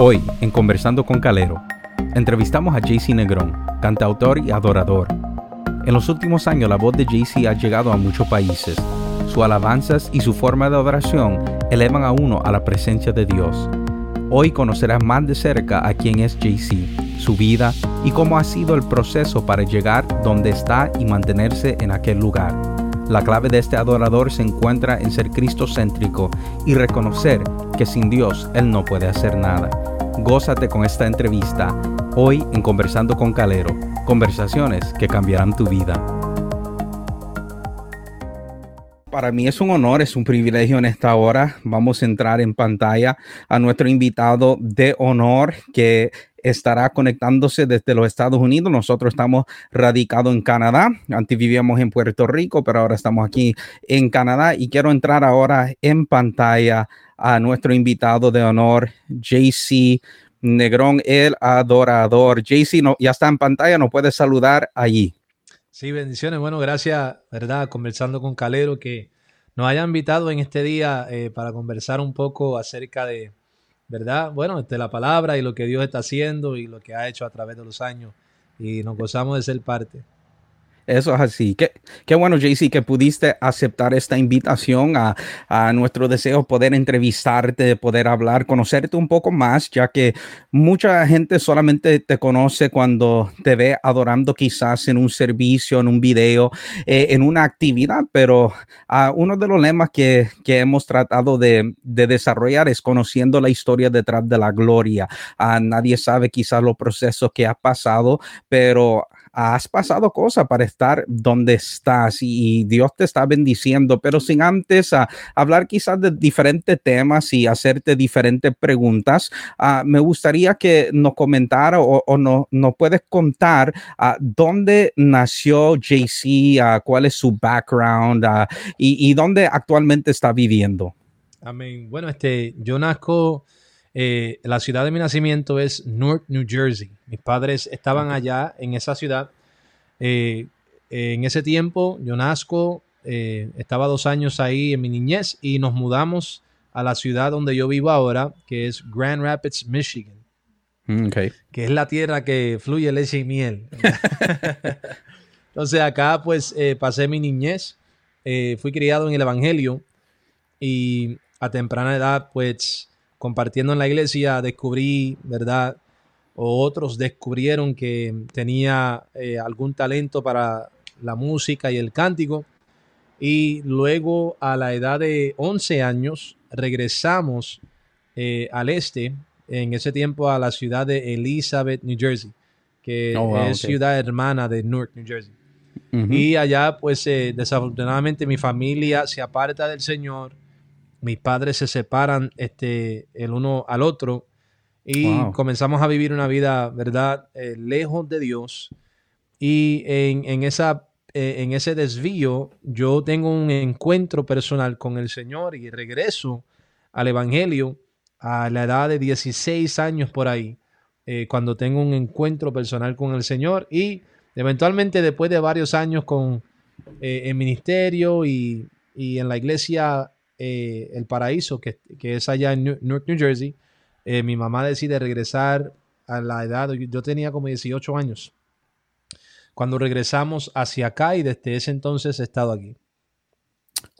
Hoy, en Conversando con Calero, entrevistamos a JC Negrón, cantautor y adorador. En los últimos años la voz de JC ha llegado a muchos países. Sus alabanzas y su forma de adoración elevan a uno a la presencia de Dios. Hoy conocerás más de cerca a quién es JC, su vida y cómo ha sido el proceso para llegar donde está y mantenerse en aquel lugar. La clave de este adorador se encuentra en ser cristocéntrico y reconocer que sin Dios Él no puede hacer nada. Gózate con esta entrevista hoy en Conversando con Calero, conversaciones que cambiarán tu vida. Para mí es un honor, es un privilegio en esta hora. Vamos a entrar en pantalla a nuestro invitado de honor que estará conectándose desde los Estados Unidos. Nosotros estamos radicados en Canadá. Antes vivíamos en Puerto Rico, pero ahora estamos aquí en Canadá y quiero entrar ahora en pantalla a nuestro invitado de honor, JC Negrón, el adorador. JC no, ya está en pantalla, nos puede saludar allí. Sí, bendiciones. Bueno, gracias, ¿verdad? Conversando con Calero, que nos haya invitado en este día eh, para conversar un poco acerca de, ¿verdad? Bueno, de la palabra y lo que Dios está haciendo y lo que ha hecho a través de los años. Y nos gozamos de ser parte. Eso es así. Qué, qué bueno, JC, que pudiste aceptar esta invitación a, a, nuestro deseo poder entrevistarte, poder hablar, conocerte un poco más, ya que mucha gente solamente te conoce cuando te ve adorando quizás en un servicio, en un video, eh, en una actividad, pero uh, uno de los lemas que, que hemos tratado de, de, desarrollar es conociendo la historia detrás de la gloria. Uh, nadie sabe quizás los procesos que ha pasado, pero has pasado cosas para estar donde estás y, Dios te está bendiciendo, pero sin antes uh, hablar quizás de diferentes temas y hacerte diferentes preguntas, uh, me gustaría que nos comentara o, o nos no puedes contar uh, dónde nació JC, cuál es su background y, y dónde actualmente está viviendo. Amén. Bueno, este, yo nazco eh, la ciudad de mi nacimiento es Newark, New Jersey. Mis padres estaban allá en esa ciudad. Eh, en ese tiempo yo nazco, eh, estaba dos años ahí en mi niñez y nos mudamos a la ciudad donde yo vivo ahora, que es Grand Rapids, Michigan. Mm, okay. Que es la tierra que fluye leche y miel. Entonces acá pues eh, pasé mi niñez, fui criado en el Evangelio y a temprana edad pues compartiendo en la iglesia descubrí, ¿verdad? O otros descubrieron que tenía eh, algún talento para la música y el cántico. Y luego a la edad de 11 años regresamos eh, al este, en ese tiempo a la ciudad de Elizabeth, New Jersey, que oh, wow, es okay. ciudad hermana de Newark, New Jersey. Uh -huh. Y allá, pues eh, desafortunadamente mi familia se aparta del Señor mis padres se separan este, el uno al otro y wow. comenzamos a vivir una vida, ¿verdad?, eh, lejos de Dios. Y en, en, esa, eh, en ese desvío yo tengo un encuentro personal con el Señor y regreso al Evangelio a la edad de 16 años por ahí, eh, cuando tengo un encuentro personal con el Señor y eventualmente después de varios años con el ministerio y, y en la iglesia eh, El Paraíso, que, que, es allá en New, Newark, New Jersey, eh, mi mamá decide regresar a la edad, yo tenía como 18 años, cuando regresamos hacia acá y desde ese entonces he estado aquí.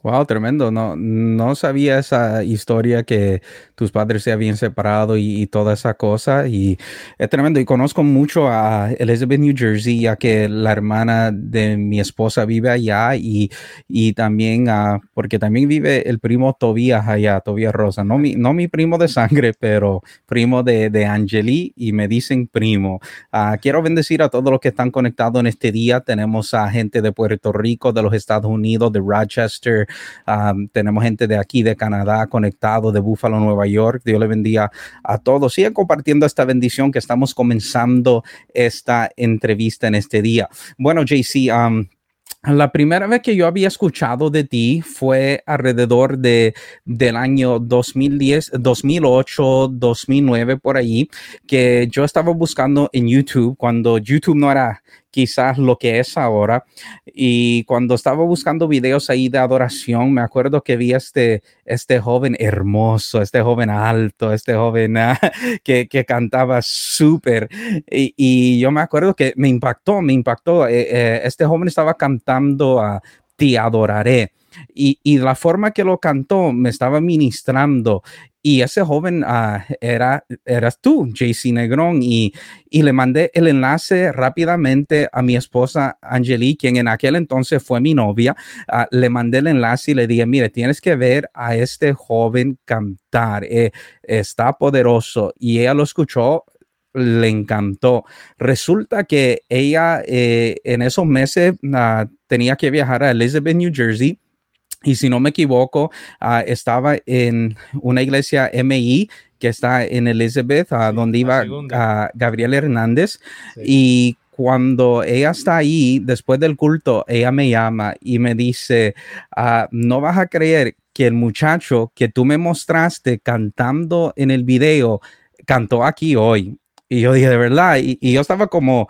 Wow, tremendo. No, no sabía esa historia que tus padres se habían separado y, toda esa cosa. Y es tremendo. Y conozco mucho a Elizabeth, New Jersey, ya que la hermana de mi esposa vive allá y, y también, uh, porque también vive el primo Tobías allá, Tobías Rosa. No mi, no mi primo de sangre, pero primo de, de Angeli y me dicen primo. Uh, quiero bendecir a todos los que están conectados en este día. Tenemos a gente de Puerto Rico, de los Estados Unidos, de Rochester. Um, tenemos gente de aquí, de Canadá, conectado, de Buffalo, Nueva York. Dios le bendiga a todos. Sigan compartiendo esta bendición que estamos comenzando esta entrevista en este día. Bueno, JC, um, la primera vez que yo había escuchado de ti fue alrededor de, del año 2010, 2008, 2009, por ahí, que yo estaba buscando en YouTube cuando YouTube no era quizás lo que es ahora. Y cuando estaba buscando videos ahí de adoración, me acuerdo que vi este, este joven hermoso, este joven alto, este joven ah, que, que, cantaba súper. Y, yo me acuerdo que me impactó, me impactó. Eh, eh, este joven estaba cantando a Te adoraré. Y, la forma que lo cantó me estaba ministrando y ese joven uh, era, eras tú, JC Negrón, y, y, le mandé el enlace rápidamente a mi esposa Angeli, quien en aquel entonces fue mi novia. Uh, le mandé el enlace y le dije, mire, tienes que ver a este joven cantar, eh, está poderoso. Y ella lo escuchó, le encantó. Resulta que ella eh, en esos meses uh, tenía que viajar a Elizabeth, New Jersey y si no me equivoco, uh, estaba en una iglesia MI que está en Elizabeth, uh, donde iba uh, Gabriel Hernández. Sí. Y cuando ella está ahí, después del culto, ella me llama y me dice, no vas a creer que el muchacho que tú me mostraste cantando en el video, cantó aquí hoy. Y yo dije, de verdad, y, y, yo estaba como,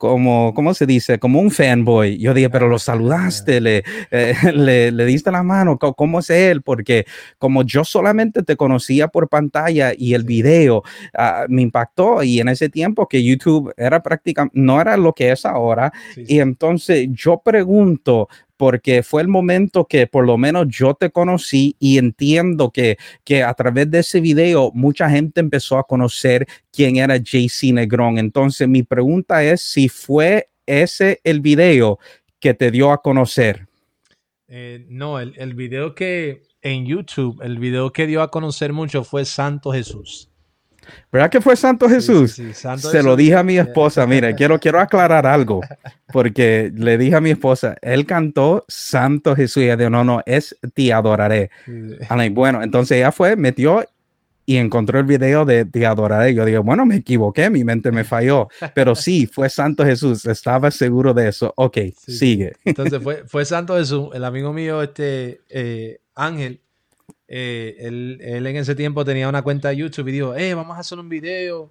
como, ¿cómo se dice? Como un fanboy. Yo dije, pero lo saludaste, le, eh, le, le, diste la mano, ¿cómo es él? Porque como yo solamente te conocía por pantalla y el video uh, me impactó y en ese tiempo que YouTube era prácticamente, no era lo que es ahora. Sí, sí. Y entonces yo pregunto, porque fue el momento que por lo menos yo te conocí y entiendo que, que a través de ese video mucha gente empezó a conocer quién era JC Negrón. Entonces mi pregunta es si fue ese el video que te dio a conocer. Eh, no, el, el video que en YouTube, el video que dio a conocer mucho fue Santo Jesús. ¿Verdad que fue Santo Jesús? Sí, sí, sí. Santo Se Jesús. lo dije a mi esposa, mira, quiero, quiero aclarar algo, porque le dije a mi esposa, él cantó Santo Jesús, y ella dijo, no, no, es Te adoraré. Bueno, entonces ella fue, metió y encontró el video de Te adoraré. Yo digo, bueno, me equivoqué, mi mente me falló, pero sí, fue Santo Jesús, estaba seguro de eso. Ok, sigue. Entonces fue, fue Santo Jesús, el amigo mío, este eh, Ángel, eh, él, él, en ese tiempo tenía una cuenta de YouTube y dijo, eh, vamos a hacer un video.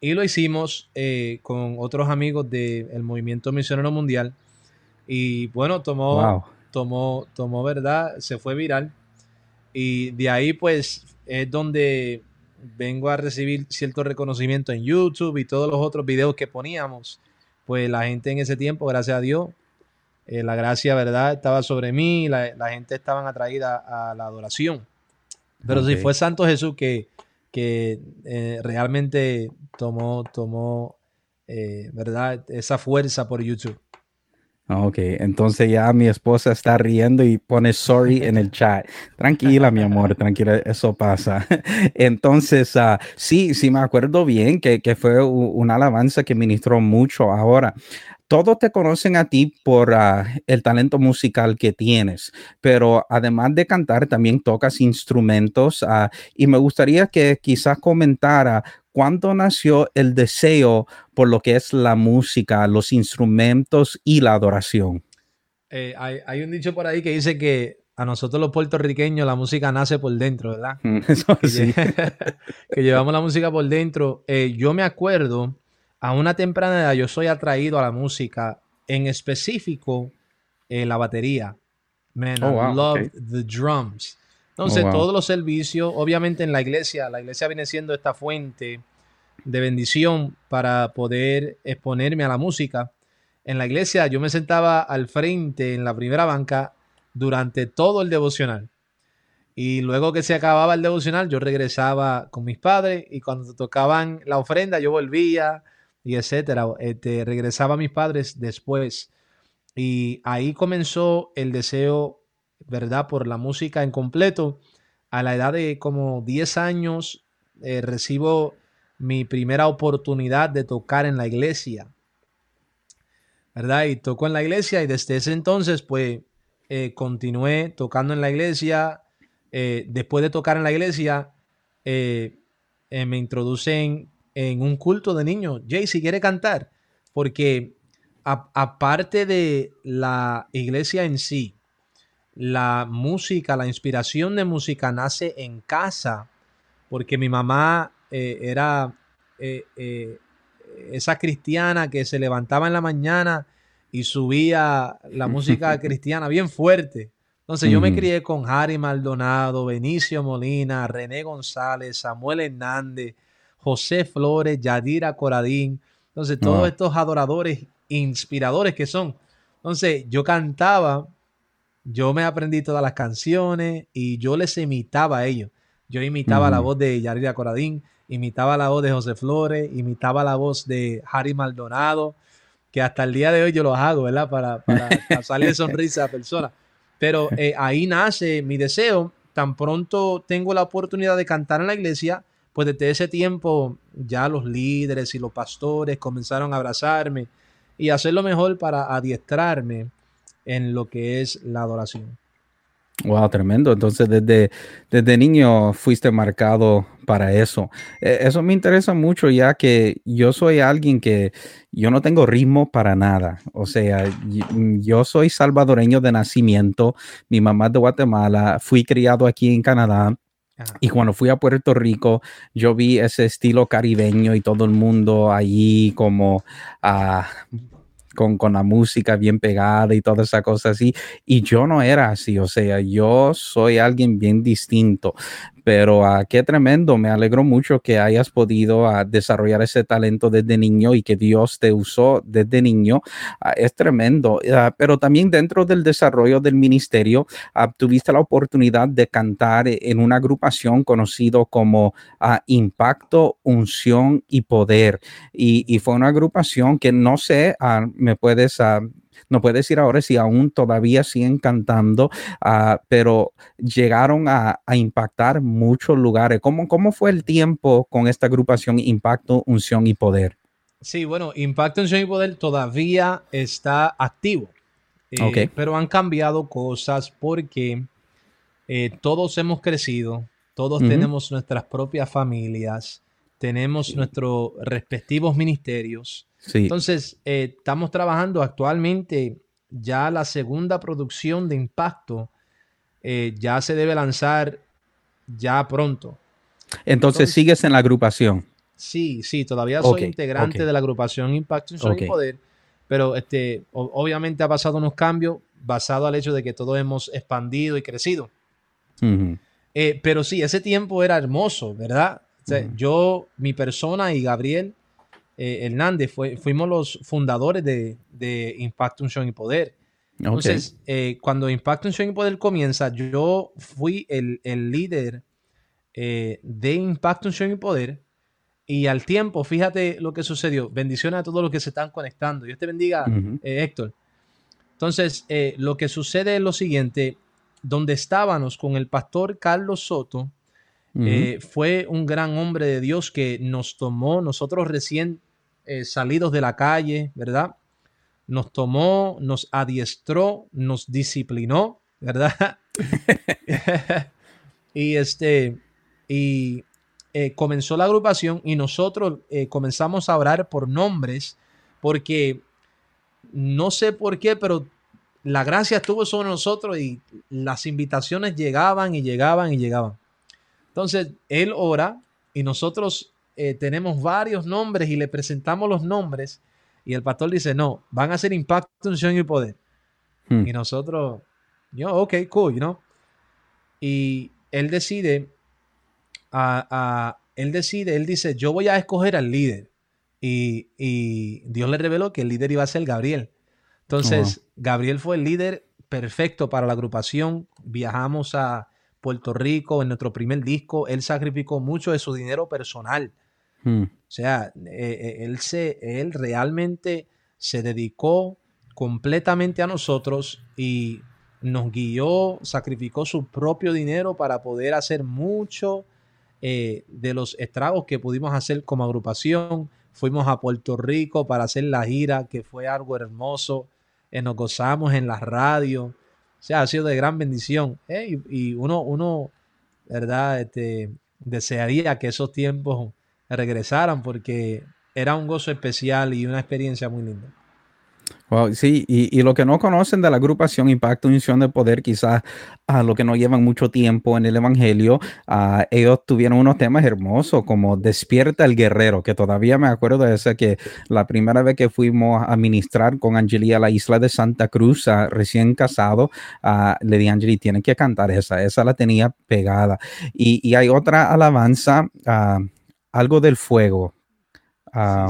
Y lo hicimos eh, con otros amigos del movimiento misionero mundial. Y bueno, tomó, wow. tomó, tomó verdad, se fue viral. Y de ahí pues es donde vengo a recibir cierto reconocimiento en YouTube y todos los otros videos que poníamos. Pues la gente en ese tiempo, gracias a Dios, eh, la gracia, ¿verdad? Estaba sobre mí, la, la, gente estaba atraída a la adoración. Pero okay. si fue Santo Jesús que, que eh, realmente tomó, tomó eh, ¿verdad? Esa fuerza por YouTube. Ok, entonces ya mi esposa está riendo y pone sorry en el chat. Tranquila, mi amor, tranquila, eso pasa. Entonces, uh, sí, sí me acuerdo bien que, que fue una alabanza que ministró mucho ahora todos te conocen a ti por uh, el talento musical que tienes, pero además de cantar, también tocas instrumentos uh, y me gustaría que quizás comentara cuándo nació el deseo por lo que es la música, los instrumentos y la adoración. Eh, hay, hay, un dicho por ahí que dice que a nosotros los puertorriqueños la música nace por dentro, ¿verdad? Eso sí. que llevamos la música por dentro. Eh, yo me acuerdo a una temprana edad yo soy atraído a la música, en específico eh, la batería. Man, oh, wow, I love okay. the drums. Entonces, oh, wow. todos los servicios, obviamente en la iglesia, la iglesia viene siendo esta fuente de bendición para poder exponerme a la música. En la iglesia yo me sentaba al frente en la primera banca durante todo el devocional. Y luego que se acababa el devocional, yo regresaba con mis padres y cuando tocaban la ofrenda, yo volvía y etcétera. Este, regresaba a mis padres después. Y ahí comenzó el deseo, ¿verdad? Por la música en completo. A la edad de como 10 años eh, recibo mi primera oportunidad de tocar en la iglesia. ¿Verdad? Y toco en la iglesia y desde ese entonces pues eh, continué tocando en la iglesia. Eh, después de tocar en la iglesia me introducen en un culto de niños. Jay, si quiere cantar, porque aparte de la iglesia en sí, la música, la inspiración de música nace en casa, porque mi mamá eh, era, eh, eh, esa cristiana que se levantaba en la mañana y subía la música cristiana bien fuerte. Entonces yo me crié con Harry Maldonado, Benicio Molina, René González, Samuel Hernández, José Flores, Yadira Coradín. Entonces todos estos adoradores inspiradores que son. Entonces yo cantaba, yo me aprendí todas las canciones y yo les imitaba a ellos. Yo imitaba la voz de Yadira Coradín, imitaba la voz de José Flores, imitaba la voz de Harry Maldonado, que hasta el día de hoy yo lo hago, ¿verdad? Para, para causarle sonrisa a la persona. Pero eh, ahí nace mi deseo. Tan pronto tengo la oportunidad de cantar en la iglesia, pues desde ese tiempo ya los líderes y los pastores comenzaron a abrazarme y hacer lo mejor para adiestrarme en lo que es la adoración. Wow, tremendo. Entonces, desde, desde niño fuiste marcado para eso. E, eso me interesa mucho ya que yo soy alguien que yo no tengo ritmo para nada. O sea, yo soy salvadoreño de nacimiento. Mi mamá es de Guatemala. Fui criado aquí en Canadá. Y cuando fui a Puerto Rico, yo vi ese estilo caribeño y todo el mundo allí como a con, la música bien pegada y toda esa cosa así. Y yo no era así, o sea, yo soy alguien bien distinto pero uh, qué tremendo, me alegro mucho que hayas podido uh, desarrollar ese talento desde niño y que Dios te usó desde niño, uh, es tremendo, pero también dentro del desarrollo del ministerio, tuviste la oportunidad de cantar en una agrupación conocido como Impacto, Unción y Poder, y, y, fue una agrupación que no sé, me puedes no puede decir ahora si aún todavía siguen cantando, uh, pero llegaron a, a, impactar muchos lugares. ¿Cómo, ¿Cómo fue el tiempo con esta agrupación Impacto, Unción y Poder? Sí, bueno, Impacto, Unción y Poder todavía está activo. Eh, pero han cambiado cosas porque eh, todos hemos crecido, todos tenemos nuestras propias familias, tenemos nuestros respectivos ministerios entonces, eh, estamos trabajando actualmente ya la segunda producción de impacto. Eh, ya se debe lanzar ya pronto. Entonces, sigues en la agrupación. Sí, sí, todavía soy integrante de la agrupación Impacto en okay. Poder, pero este, obviamente ha pasado unos cambios basado al hecho de que todos hemos expandido y crecido. Eh, pero sí, ese tiempo era hermoso, ¿verdad? Yo, mi persona y Gabriel eh, Hernández, fue, fuimos los fundadores de, de Impact Unción y Poder. Entonces, eh, cuando Impact Unción y Poder comienza, yo fui el, líder eh, de Impact Unción y Poder. Y al tiempo, fíjate lo que sucedió. Bendiciones a todos los que se están conectando. Dios te bendiga, Héctor. Entonces, lo que sucede es lo siguiente. Donde estábamos con el pastor Carlos Soto, fue un gran hombre de Dios que nos tomó, nosotros recién eh, salidos de la calle, ¿verdad? Nos tomó, nos adiestró, nos disciplinó, ¿verdad? y este, y eh, comenzó la agrupación y nosotros eh, comenzamos a orar por nombres porque no sé por qué, pero la gracia estuvo sobre nosotros y las invitaciones llegaban y llegaban y llegaban. Entonces, él ora y nosotros eh, tenemos varios nombres y le presentamos los nombres y el pastor dice, no, van a ser impacto, unción y poder. Hmm. Y nosotros, yo, ok, cool, you know. Y él decide, a, él decide, él dice, yo voy a escoger al líder. Y, Dios le reveló que el líder iba a ser Gabriel. Entonces, Gabriel fue el líder perfecto para la agrupación. Viajamos a Puerto Rico en nuestro primer disco. Él sacrificó mucho de su dinero personal Hmm. O sea, eh, eh, él, se, él realmente se dedicó completamente a nosotros y nos guió, sacrificó su propio dinero para poder hacer mucho eh, de los estragos que pudimos hacer como agrupación. Fuimos a Puerto Rico para hacer la gira, que fue algo hermoso. nos gozamos en la radio. O sea, ha sido de gran bendición. y, uno, uno, ¿verdad? Este, desearía que esos tiempos regresaran porque era un gozo especial y una experiencia muy linda. Sí, y, lo que no conocen de la agrupación Impacto Unción de Poder, quizás a lo que no llevan mucho tiempo en el Evangelio, ellos tuvieron unos temas hermosos como Despierta el Guerrero, que todavía me acuerdo de ese que la primera vez que fuimos a ministrar con Angeli a la isla de Santa Cruz, recién casado, le di a Angeli, tienen que cantar esa, esa la tenía pegada. Y, y hay otra alabanza, algo del fuego,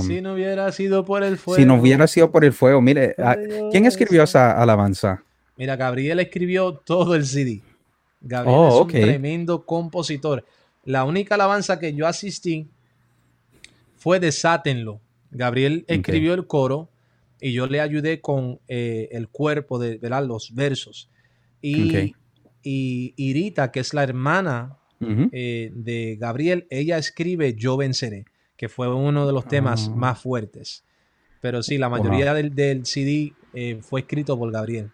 si, no hubiera sido por el fuego. Si no hubiera sido por el fuego, mire, ah, ¿quién escribió esa alabanza? Mira, Gabriel escribió todo el CD. Gabriel oh, es un tremendo compositor. La única alabanza que yo asistí fue Desátenlo. Gabriel escribió el coro y yo le ayudé con eh, el cuerpo de, los versos. Y, y, Irita, que es la hermana eh, de Gabriel, ella escribe Yo venceré que fue uno de los temas ah. más fuertes. Pero sí, la mayoría del, del, CD eh, fue escrito por Gabriel.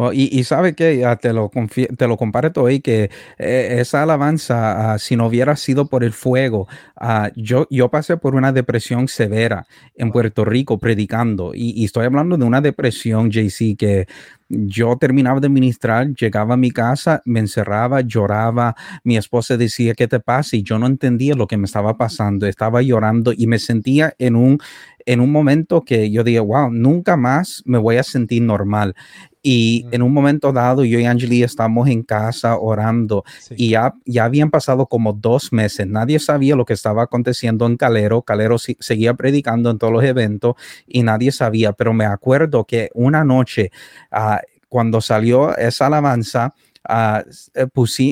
Oh, y, sabe que te lo, te lo comparto hoy que eh, esa alabanza, ah, si no hubiera sido por el fuego, ah, yo, yo pasé por una depresión severa en Puerto Rico predicando. Y, estoy hablando de una depresión, JC, que yo terminaba de ministrar, llegaba a mi casa, me encerraba, lloraba, mi esposa decía, ¿qué te pasa? Y yo no entendía lo que me estaba pasando, estaba llorando y me sentía en un, en un momento que yo dije, wow, nunca más me voy a sentir normal. Y en un momento dado, yo y Angeli estamos en casa orando y ya, ya habían pasado como dos meses. Nadie sabía lo que estaba aconteciendo en Calero. Calero seguía predicando en todos los eventos y nadie sabía. Pero me acuerdo que una noche, uh, cuando salió esa alabanza, Uh,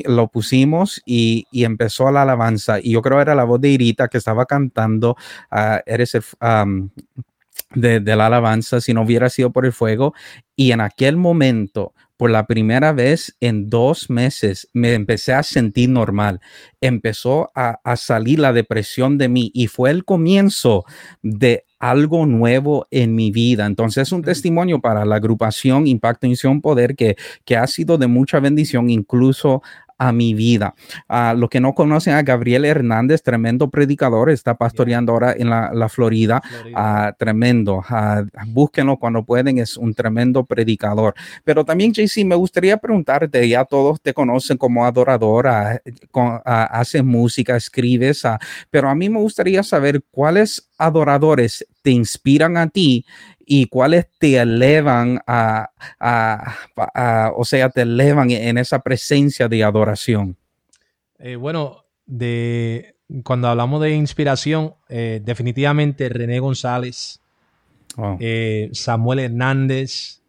lo pusimos y, empezó la alabanza. Y yo creo era la voz de Irita que estaba cantando, uh, de, la alabanza si no hubiera sido por el fuego. Y en aquel momento, por la primera vez en dos meses, me empecé a sentir normal. Empezó a, salir la depresión de mí y fue el comienzo de algo nuevo en mi vida. Entonces es un testimonio para la agrupación Impacto Misión Poder que, que ha sido de mucha bendición incluso a mi vida. a los que no conocen a Gabriel Hernández, tremendo predicador, está pastoreando ahora en la, Florida, ah, tremendo. Uh, búsquenlo cuando pueden, es un tremendo predicador. Pero también, JC, me gustaría preguntarte, ya todos te conocen como adoradora, haces música, escribes, pero a mí me gustaría saber cuáles adoradores te inspiran a ti y cuáles te elevan a, o sea, te elevan en esa presencia de adoración? Eh, bueno, de, cuando hablamos de inspiración, eh, definitivamente René González, eh, Samuel Hernández,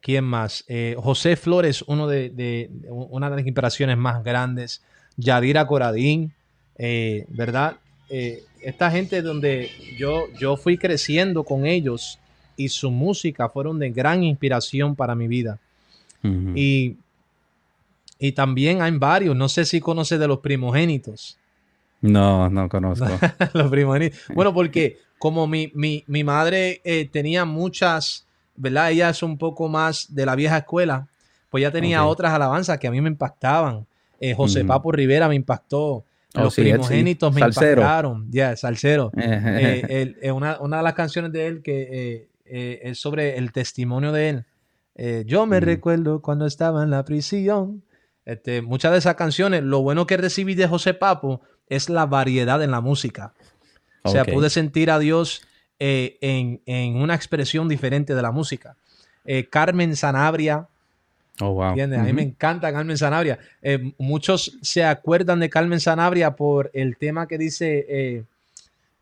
¿quién más? José Flores, uno de, una de las inspiraciones más grandes, Yadira Coradín, ¿verdad? Esta gente donde yo, yo fui creciendo con ellos y su música fueron de gran inspiración para mi vida. y, y, también hay varios, no sé si conoces de los primogénitos. No, no conozco. los primogénitos. Bueno, porque como mi, madre eh, tenía muchas, ¿verdad? Ella es un poco más de la vieja escuela, pues ya tenía otras alabanzas que a mí me impactaban. Eh, José Papo Rivera me impactó. Oh, los primogénitos me impactaron. Ya, salsero. Eh, eh, una, de las canciones de él que eh, es sobre el testimonio de él. yo me recuerdo cuando estaba en la prisión. Este, muchas de esas canciones, lo bueno que recibí de José Papo es la variedad en la música. O sea, pude sentir a Dios en, en, una expresión diferente de la música. Carmen Sanabria, Oh, wow. A mí me encanta Carmen Sanabria. Eh, muchos se acuerdan de Carmen Sanabria por el tema que dice eh,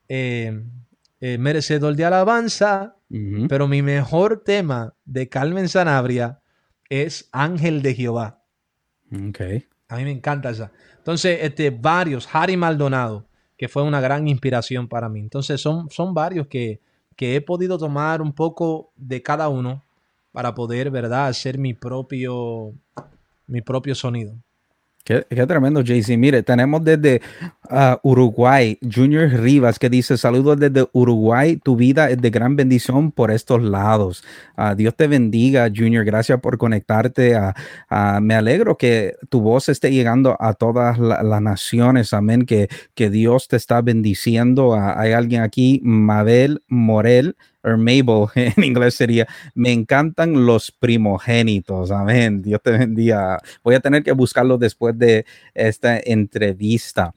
eh, merecedor de alabanza, pero mi mejor tema de Carmen Sanabria es Ángel de Jehová. Okay. A mí me encanta esa. Entonces, este, varios, Harry Maldonado, que fue una gran inspiración para mí. Entonces, son, son varios que, que he podido tomar un poco de cada uno para poder, ¿verdad?, hacer mi propio, mi propio sonido. Qué, tremendo, JC. Mire, tenemos desde uh, Uruguay, Junior Rivas, que dice, saludos desde Uruguay, tu vida es de gran bendición por estos lados. Uh, Dios te bendiga, Junior, gracias por conectarte. Uh, me alegro que tu voz esté llegando a todas las naciones, amén, que, que Dios te está bendiciendo. hay alguien aquí, Mabel Morel, o Mabel en inglés sería, me encantan los primogénitos. Amén. Dios te bendiga. Voy a tener que buscarlo después de esta entrevista.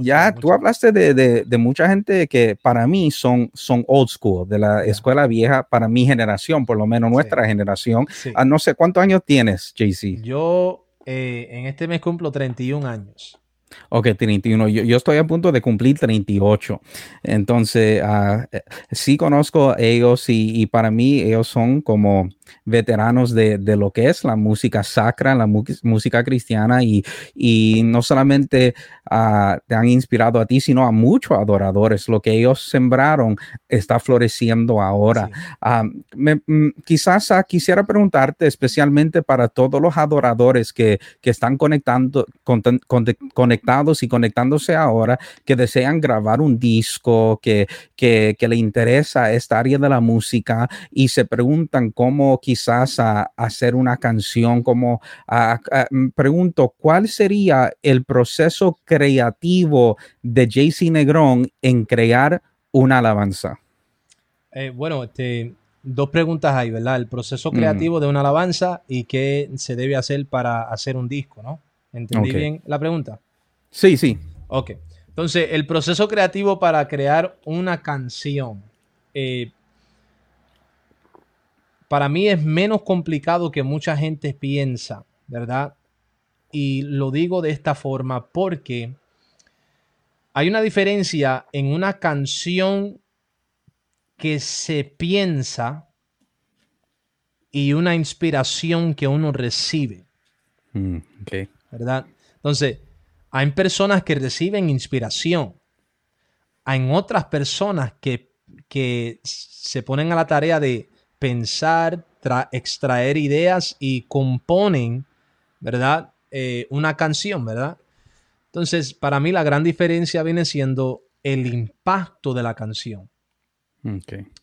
ya ah, tú hablaste de, de, mucha gente que para mí son, son old school, de la escuela vieja, para mi generación, por lo menos nuestra generación. Ah, no sé, ¿cuántos años tienes, JC? Yo eh, en este mes cumplo 31 años. Ok, 31. Yo, yo, estoy a punto de cumplir 38. Entonces, uh, sí conozco a ellos y, y, para mí ellos son como veteranos de, de, lo que es la música sacra, la música cristiana y, y no solamente uh, te han inspirado a ti, sino a muchos adoradores. Lo que ellos sembraron está floreciendo ahora. Sí. Me, mm, quizás quisiera preguntarte especialmente para todos los adoradores que, que están conectando, con, con, conectando y conectándose ahora, que desean grabar un disco, que, que, que le interesa esta área de la música y se preguntan cómo quizás a, hacer una canción, como a, mm, pregunto, ¿cuál sería el proceso creativo de JC Negrón en crear una alabanza? Eh, bueno, este, dos preguntas ahí, ¿verdad? El proceso creativo de una alabanza y qué se debe hacer para hacer un disco, ¿no? ¿Entendí bien la pregunta? Sí, sí. Ok. Entonces, el proceso creativo para crear una canción. Eh, para mí es menos complicado que mucha gente piensa, ¿verdad? Y lo digo de esta forma porque hay una diferencia en una canción que se piensa y una inspiración que uno recibe. Mm, ¿Verdad? Entonces, hay personas que reciben inspiración. Hay otras personas que, que se ponen a la tarea de pensar, extraer ideas y componen, ¿verdad? Eh, una canción, ¿verdad? Entonces, para mí la gran diferencia viene siendo el impacto de la canción.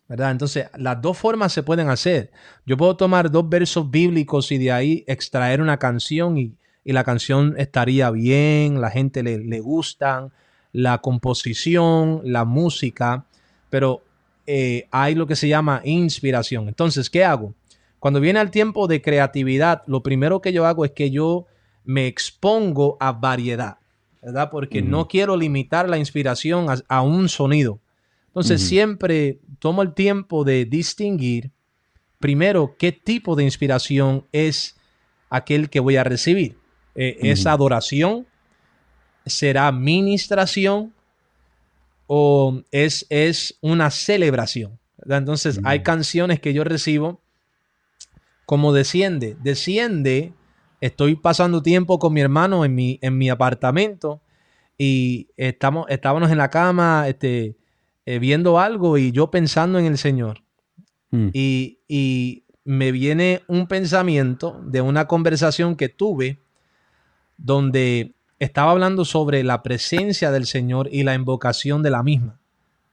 ¿Verdad? Entonces, las dos formas se pueden hacer. Yo puedo tomar dos versos bíblicos y de ahí extraer una canción y, y la canción estaría bien, la gente le, le gustan, la composición, la música, pero eh, hay lo que se llama inspiración. Entonces, ¿qué hago? Cuando viene el tiempo de creatividad, lo primero que yo hago es que yo me expongo a variedad, ¿verdad? Porque no quiero limitar la inspiración a, un sonido. Entonces, siempre tomo el tiempo de distinguir primero qué tipo de inspiración es aquel que voy a recibir. Eh, ¿Es adoración? ¿Será ministración? ¿O es, es una celebración? Entonces hay canciones que yo recibo como desciende. Desciende, estoy pasando tiempo con mi hermano en mi, en mi apartamento y estamos, estábamos en la cama este, eh, viendo algo y yo pensando en el Señor. Mm. Y, y me viene un pensamiento de una conversación que tuve donde estaba hablando sobre la presencia del Señor y la invocación de la misma.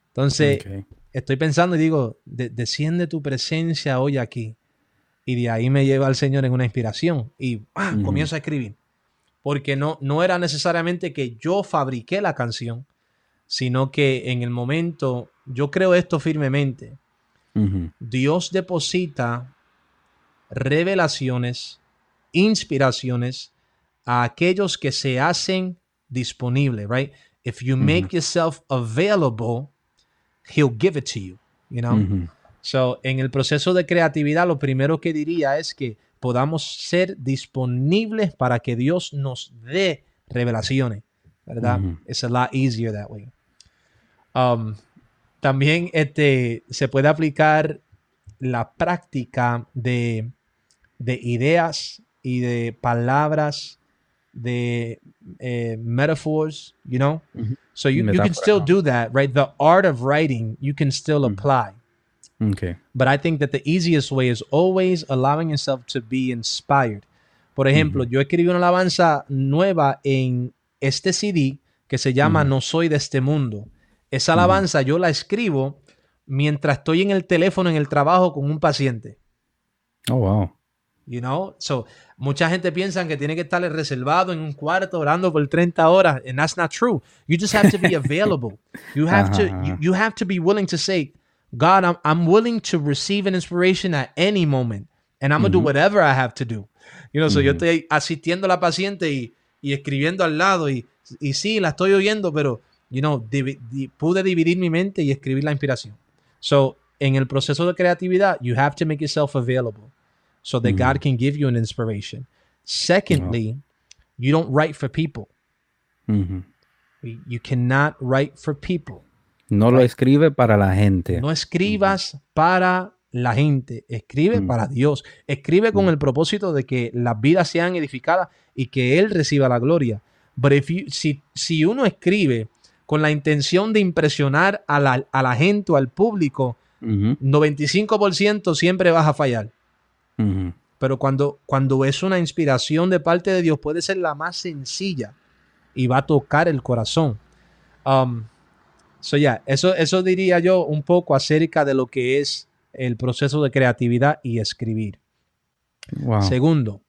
Entonces, estoy pensando y digo, desciende tu presencia hoy aquí. Y de ahí me lleva al Señor en una inspiración y comienzo a escribir. Porque no, no era necesariamente que yo fabriqué la canción, sino que en el momento, yo creo esto firmemente, Dios deposita revelaciones, inspiraciones a aquellos que se hacen disponibles, right? If you make yourself available, he'll give it to you, you know? So, en el proceso de creatividad, lo primero que diría es que podamos ser disponibles para que Dios nos dé revelaciones, ¿verdad? It's a lot easier that way. Um, también este, se puede aplicar la práctica de, de ideas y de palabras the uh, metaphors, you know? Mm-hmm. So you, you can still do that, right? The art of writing, you can still mm-hmm. apply. Okay. But I think that the easiest way is always allowing yourself to be inspired. Por ejemplo, mm-hmm. yo escribí una alabanza nueva en este CD que se llama No soy de este mundo. Esa alabanza yo la escribo mientras estoy en el teléfono en el trabajo con un paciente. Oh, wow. You know? So, mucha gente piensa que tiene que estar reservado en un cuarto orando por 30 horas, and that's not true. You just have to be available. You have to you, you have to be willing to say, God, I'm, I'm willing to receive an inspiration at any moment, and I'm gonna do whatever I have to do. You know, so yo estoy asistiendo a la paciente y, y escribiendo al lado y, y sí, la estoy oyendo, pero, you know, divi- di- pude dividir mi mente y escribir la inspiración. So, en el proceso de creatividad, you have to make yourself available so that God can give you an inspiration. Secondly, you don't write for people. Ujú. You cannot write for people. No lo escribe para la gente. No escribas para la gente, escribe para Dios. Escribe con el propósito de que las vidas sean edificadas y que Él reciba la gloria. But if you- si, si uno escribe con la intención de impresionar a la, a la gente o al público, Ujú, 95% siempre vas a fallar. Pero cuando, cuando es una inspiración de parte de Dios, puede ser la más sencilla y va a tocar el corazón. Um, so ya, eso, eso diría yo un poco acerca de lo que es el proceso de creatividad y escribir. Wow. Segundo,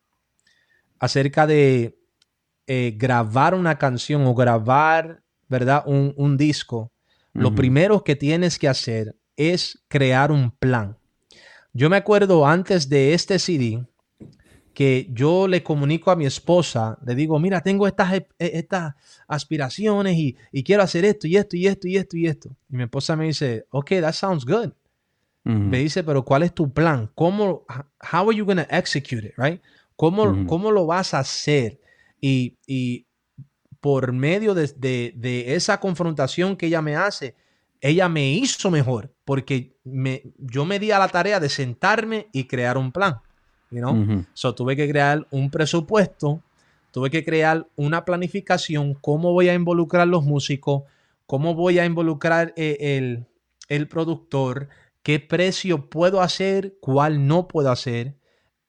acerca de eh, grabar una canción o grabar, ¿verdad? Un, un disco. Lo primero que tienes que hacer es crear un plan. Yo me acuerdo antes de este CD que yo le comunico a mi esposa, le digo, mira, tengo estas, e- estas aspiraciones y, y quiero hacer esto y esto y esto y esto y esto. Y mi esposa me dice, ok, that sounds good. Ujú. Me dice, pero ¿cuál es tu plan? ¿Cómo, how are you going to execute it, right? ¿Cómo, Ujú. ¿Cómo lo vas a hacer? Y, y por medio de, de- de esa confrontación que ella me hace, ella me hizo mejor porque me, yo me di a la tarea de sentarme y crear un plan, you know? So, tuve que crear un presupuesto, tuve que crear una planificación, cómo voy a involucrar los músicos, cómo voy a involucrar eh, el, el productor, qué precio puedo hacer, cuál no puedo hacer,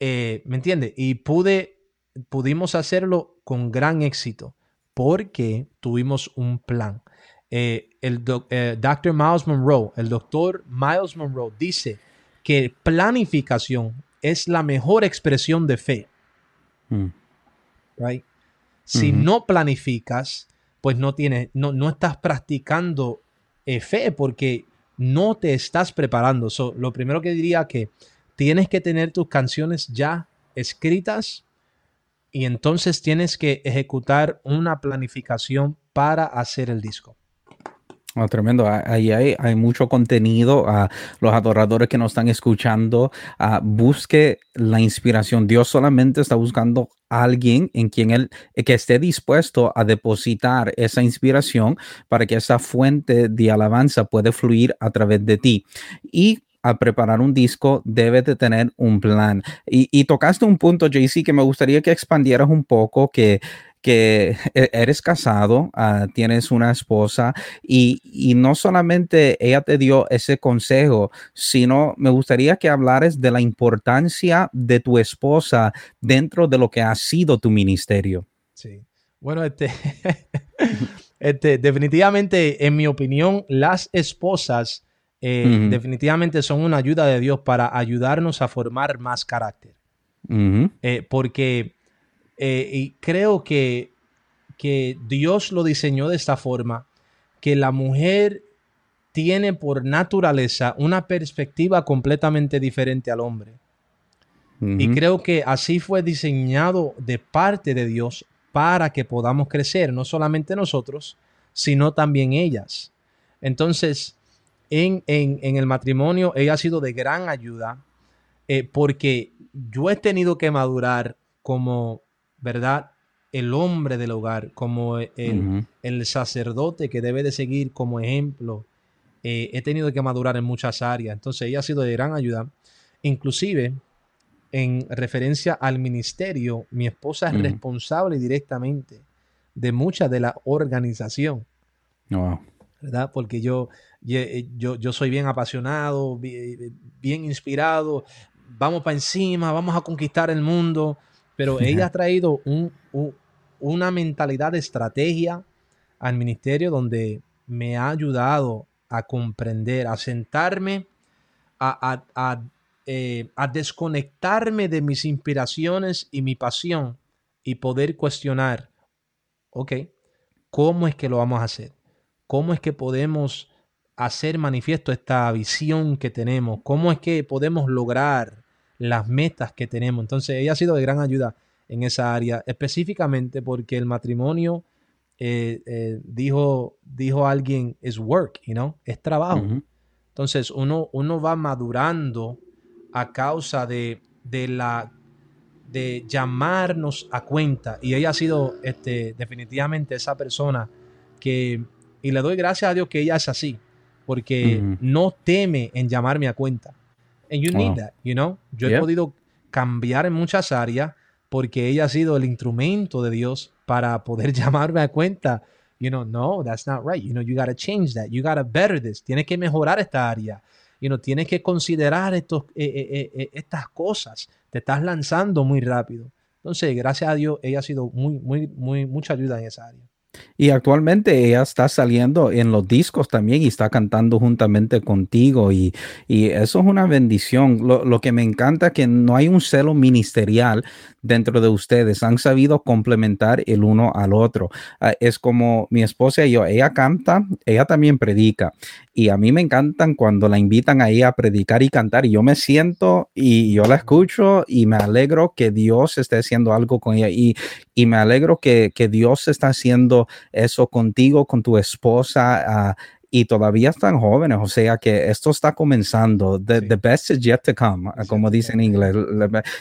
eh, ¿me entiendes? Y pude, pudimos hacerlo con gran éxito porque tuvimos un plan. Eh, el doc- eh, Dr. Miles Monroe, el doctor Miles Monroe dice que planificación es la mejor expresión de fe, Mm. right? Si no planificas, pues no tienes, no, no estás practicando eh, fe porque no te estás preparando. So, lo primero que diría que tienes que tener tus canciones ya escritas y entonces tienes que ejecutar una planificación para hacer el disco. Oh, tremendo. Ah, Ahí hay, mucho contenido. a los adoradores que nos están escuchando, ah, busque la inspiración. Dios solamente está buscando a alguien en quien él eh, que esté dispuesto a depositar esa inspiración para que esa fuente de alabanza puede fluir a través de ti. Y al preparar un disco debe de tener un plan. Y, y tocaste un punto, JC, que me gustaría que expandieras un poco, que que e- eres casado, ah, tienes una esposa y, y no solamente ella te dio ese consejo, sino me gustaría que hablares de la importancia de tu esposa dentro de lo que ha sido tu ministerio. Sí. Bueno, este, este, definitivamente, en mi opinión, las esposas eh, definitivamente son una ayuda de Dios para ayudarnos a formar más carácter. Eh, porque eh, y creo que, que Dios lo diseñó de esta forma, que la mujer tiene por naturaleza una perspectiva completamente diferente al hombre. Y creo que así fue diseñado de parte de Dios para que podamos crecer, no solamente nosotros, sino también ellas. Entonces, en, en- en el matrimonio, ella ha sido de gran ayuda eh, porque yo he tenido que madurar como, ¿verdad? El hombre del hogar, como el, el sacerdote que debe de seguir como ejemplo. Eh, he tenido que madurar en muchas áreas. Entonces, ella ha sido de gran ayuda. Inclusive, en referencia al ministerio, mi esposa es responsable directamente de mucha de la organización, Wow. ¿verdad? Porque yo, ye- yo, yo soy bien apasionado, bi- bien inspirado, vamos para encima, vamos a conquistar el mundo, pero ella ha traído un- un- una mentalidad de estrategia al ministerio donde me ha ayudado a comprender, a sentarme, a, a- a, eh, a desconectarme de mis inspiraciones y mi pasión y poder cuestionar, ok, ¿cómo es que lo vamos a hacer? ¿Cómo es que podemos hacer manifiesto esta visión que tenemos, cómo es que podemos lograr las metas que tenemos. Entonces, ella ha sido de gran ayuda en esa área, específicamente porque el matrimonio, eh, eh, dijo, dijo alguien, es work, you know, es trabajo. Entonces, uno, uno va madurando a causa de, de la de llamarnos a cuenta. Y ella ha sido este, definitivamente esa persona que, y le doy gracias a Dios que ella es así, porque no teme en llamarme a cuenta. And you need that, you know. Yo he podido cambiar en muchas áreas porque ella ha sido el instrumento de Dios para poder llamarme a cuenta. You know, no, that's not right. You know, you got to change that. You got to better this. Tienes que mejorar esta área. You know, tienes que considerar estos, eh, eh, eh, estas cosas. Te estás lanzando muy rápido. Entonces, gracias a Dios, ella ha sido muy, muy, muy, mucha ayuda en esa área. Y actualmente ella está saliendo en los discos también y está cantando juntamente contigo y, eso es una bendición. Lo, que me encanta es que no hay un celo ministerial dentro de ustedes. Han sabido complementar el uno al otro. Ah, es como mi esposa y yo, ella canta, ella también predica y a mí me encantan cuando la invitan ahí a predicar y cantar y yo me siento y yo la escucho y me alegro que Dios esté haciendo algo con ella y, y me alegro que, que Dios está haciendo eso contigo, con tu esposa. Uh, y todavía están jóvenes, o sea que esto está comenzando. The, the best is yet to come, como dicen en inglés.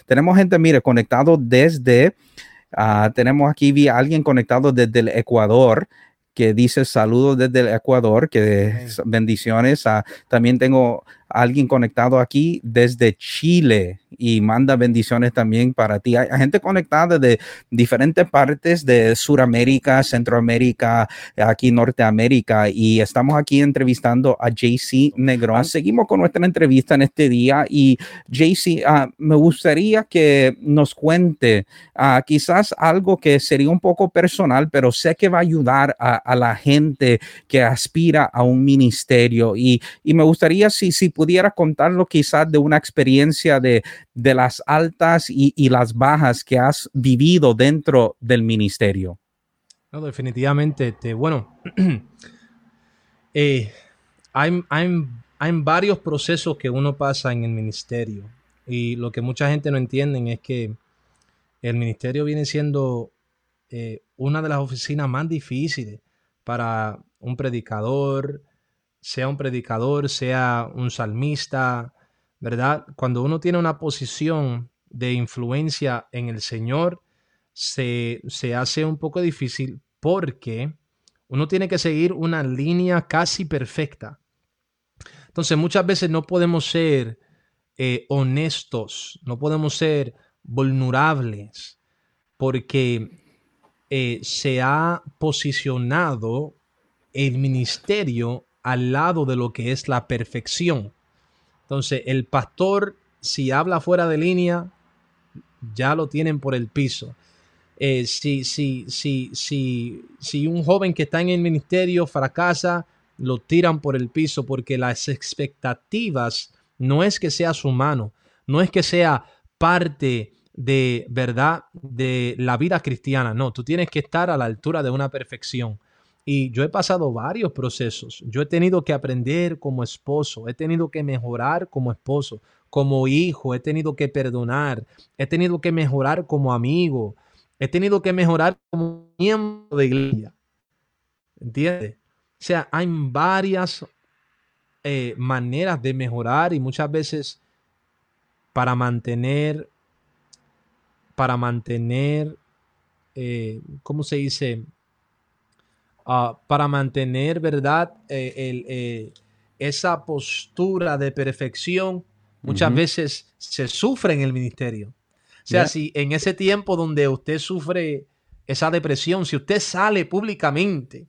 Tenemos gente, mire, conectado desde, uh, tenemos aquí a alguien conectado desde el Ecuador que dice saludos desde el Ecuador, que bendiciones. también tengo alguien conectado aquí desde Chile y manda bendiciones también para ti. Hay, gente conectada de diferentes partes de Sudamérica, Centroamérica, aquí Norteamérica y estamos aquí entrevistando a JC Negrón. Seguimos con nuestra entrevista en este día y JC, ah, me gustaría que nos cuente uh, quizás algo que sería un poco personal, pero sé que va a ayudar a, la gente que aspira a un ministerio y, y me gustaría si, si pudiera contarlo quizás de una experiencia de, de las altas y, las bajas que has vivido dentro del ministerio? No, definitivamente, este, bueno, eh, hay, hay, varios procesos que uno pasa en el ministerio y lo que mucha gente no entiende es que el ministerio viene siendo eh, una de las oficinas más difíciles para un predicador, sea un predicador, sea un salmista, ¿verdad? Cuando uno tiene una posición de influencia en el Señor, se, hace un poco difícil porque uno tiene que seguir una línea casi perfecta. Entonces muchas veces no podemos ser eh, honestos, no podemos ser vulnerables, porque eh, se ha posicionado el ministerio al lado de lo que es la perfección. Entonces, el pastor, si habla fuera de línea, ya lo tienen por el piso. Eh, si, si, si, si, si un joven que está en el ministerio fracasa, lo tiran por el piso porque las expectativas no es que seas humano, no es que sea parte de verdad de la vida cristiana, no, tú tienes que estar a la altura de una perfección. Y yo he pasado varios procesos. Yo he tenido que aprender como esposo, he tenido que mejorar como esposo, como hijo, he tenido que perdonar, he tenido que mejorar como amigo, he tenido que mejorar como miembro de iglesia. ¿Entiendes? O sea, hay varias eh, maneras de mejorar y muchas veces para mantener, para mantener, eh, ¿cómo se dice? Ah, para mantener, ¿verdad? Eh, eh, esa postura de perfección muchas veces se sufre en el ministerio. O sea, si en ese tiempo donde usted sufre esa depresión, si usted sale públicamente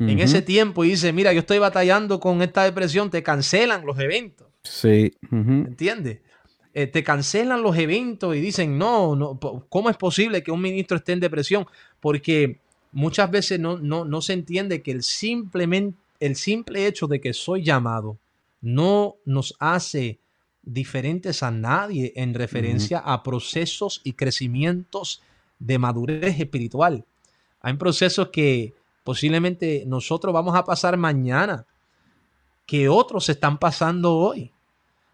en ese tiempo y dice, mira, yo estoy batallando con esta depresión, te cancelan los eventos. Sí. ¿Entiendes? Eh, te cancelan los eventos y dicen, no, no, ¿cómo es posible que un ministro esté en depresión? Porque muchas veces no, no, se entiende que el, simplemente, el simple hecho de que soy llamado no nos hace diferentes a nadie en referencia a procesos y crecimientos de madurez espiritual. Hay procesos que posiblemente nosotros vamos a pasar mañana que otros están pasando hoy.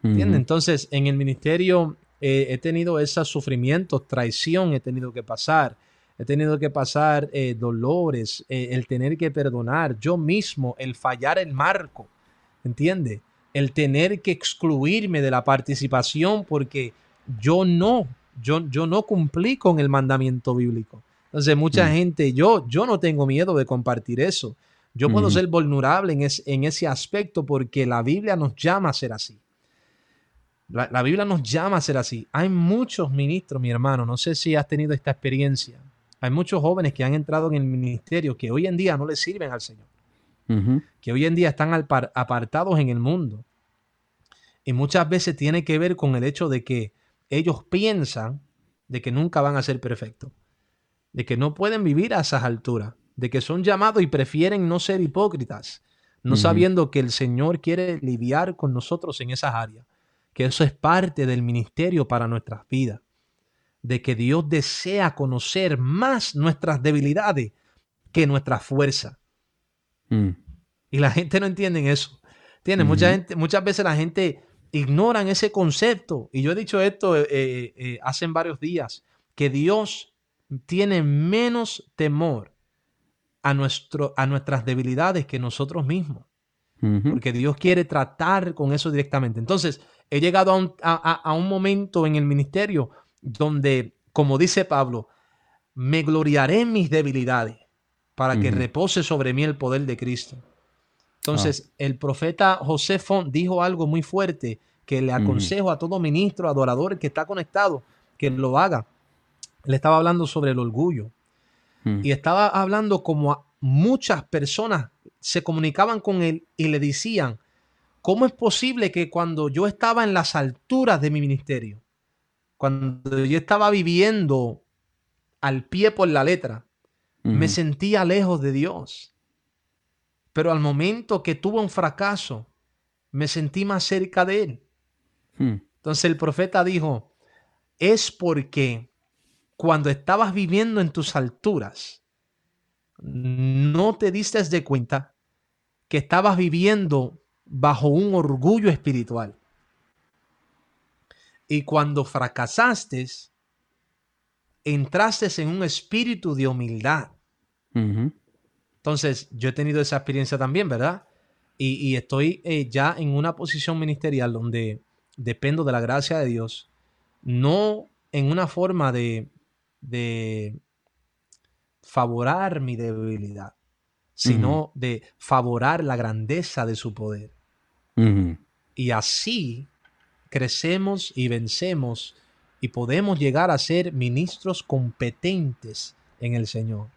Entonces, en el ministerio eh, he tenido esos sufrimientos, traición he tenido que pasar, he tenido que pasar eh, dolores, eh, el tener que perdonar, yo mismo, el fallar el marco, ¿entiende? El tener que excluirme de la participación porque yo no, yo, yo no cumplí con el mandamiento bíblico. Entonces, mucha mm. gente, yo, yo no tengo miedo de compartir eso. Yo puedo ser vulnerable en, en ese aspecto porque la Biblia nos llama a ser así. La, Biblia nos llama a ser así. Hay muchos ministros, mi hermano, no sé si has tenido esta experiencia. Hay muchos jóvenes que han entrado en el ministerio que hoy en día no le sirven al Señor. Que hoy en día están apartados en el mundo. Y muchas veces tiene que ver con el hecho de que ellos piensan de que nunca van a ser perfectos. De que no pueden vivir a esas alturas. De que son llamados y prefieren no ser hipócritas. No sabiendo que el Señor quiere lidiar con nosotros en esas áreas que eso es parte del ministerio para nuestras vidas, de que Dios desea conocer más nuestras debilidades que nuestra fuerza. Mm. Y la gente no entiende eso. Tiene mucha gente, muchas veces la gente ignora ese concepto. Y yo he dicho esto eh, eh, eh, hace varios días, que Dios tiene menos temor a, nuestro, a nuestras debilidades que nosotros mismos. Porque Dios quiere tratar con eso directamente. Entonces, he llegado a un, momento en el ministerio donde, como dice Pablo, me gloriaré en mis debilidades para que repose sobre mí el poder de Cristo. Entonces, ah. el profeta José Font dijo algo muy fuerte que le aconsejo a todo ministro, adorador que está conectado, que lo haga. Le estaba hablando sobre el orgullo. Y estaba hablando como muchas personas se comunicaban con él y le decían, ¿Cómo es posible que cuando yo estaba en las alturas de mi ministerio, cuando yo estaba viviendo al pie por la letra, me sentía lejos de Dios? Pero al momento que tuve un fracaso, me sentí más cerca de Él. Hmm. Entonces el profeta dijo, es porque cuando estabas viviendo en tus alturas, no te diste de cuenta que estabas viviendo bajo un orgullo espiritual. Y cuando fracasaste, entraste en un espíritu de humildad. Entonces, yo he tenido esa experiencia también, ¿verdad? Y, estoy eh, ya en una posición ministerial donde dependo de la gracia de Dios, no en una forma de, de favorar mi debilidad, sino de favorar la grandeza de su poder. Y así crecemos y vencemos y podemos llegar a ser ministros competentes en el Señor.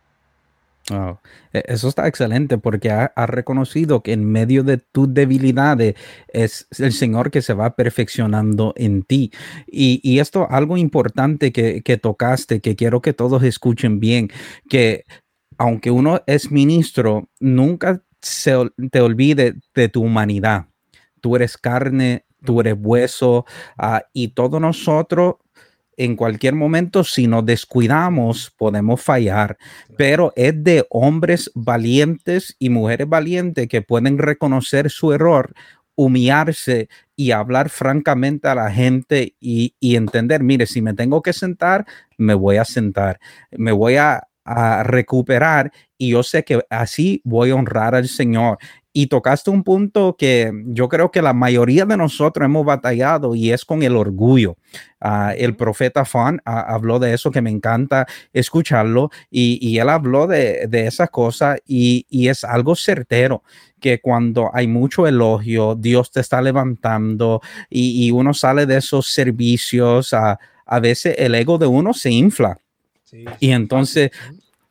E, eso está excelente porque ha, reconocido que en medio de tus debilidades es el Señor que se va perfeccionando en ti. Y, y esto algo importante que, que, tocaste, que quiero que todos escuchen bien, que aunque uno es ministro, nunca se te olvide de tu humanidad tú eres carne, tú eres hueso, ah, y todos nosotros en cualquier momento, si nos descuidamos, podemos fallar, pero es de hombres valientes y mujeres valientes que pueden reconocer su error, humillarse y hablar francamente a la gente y, entender, mire, si me tengo que sentar, me voy a sentar, me voy a, a recuperar y yo sé que así voy a honrar al Señor y tocaste un punto que yo creo que la mayoría de nosotros hemos batallado y es con el orgullo. Ah, el profeta Fan ah, habló de eso que me encanta escucharlo y, él habló de, de esa cosa y, es algo certero que cuando hay mucho elogio, Dios te está levantando y, uno sale de esos servicios, a, a veces el ego de uno se infla. Y entonces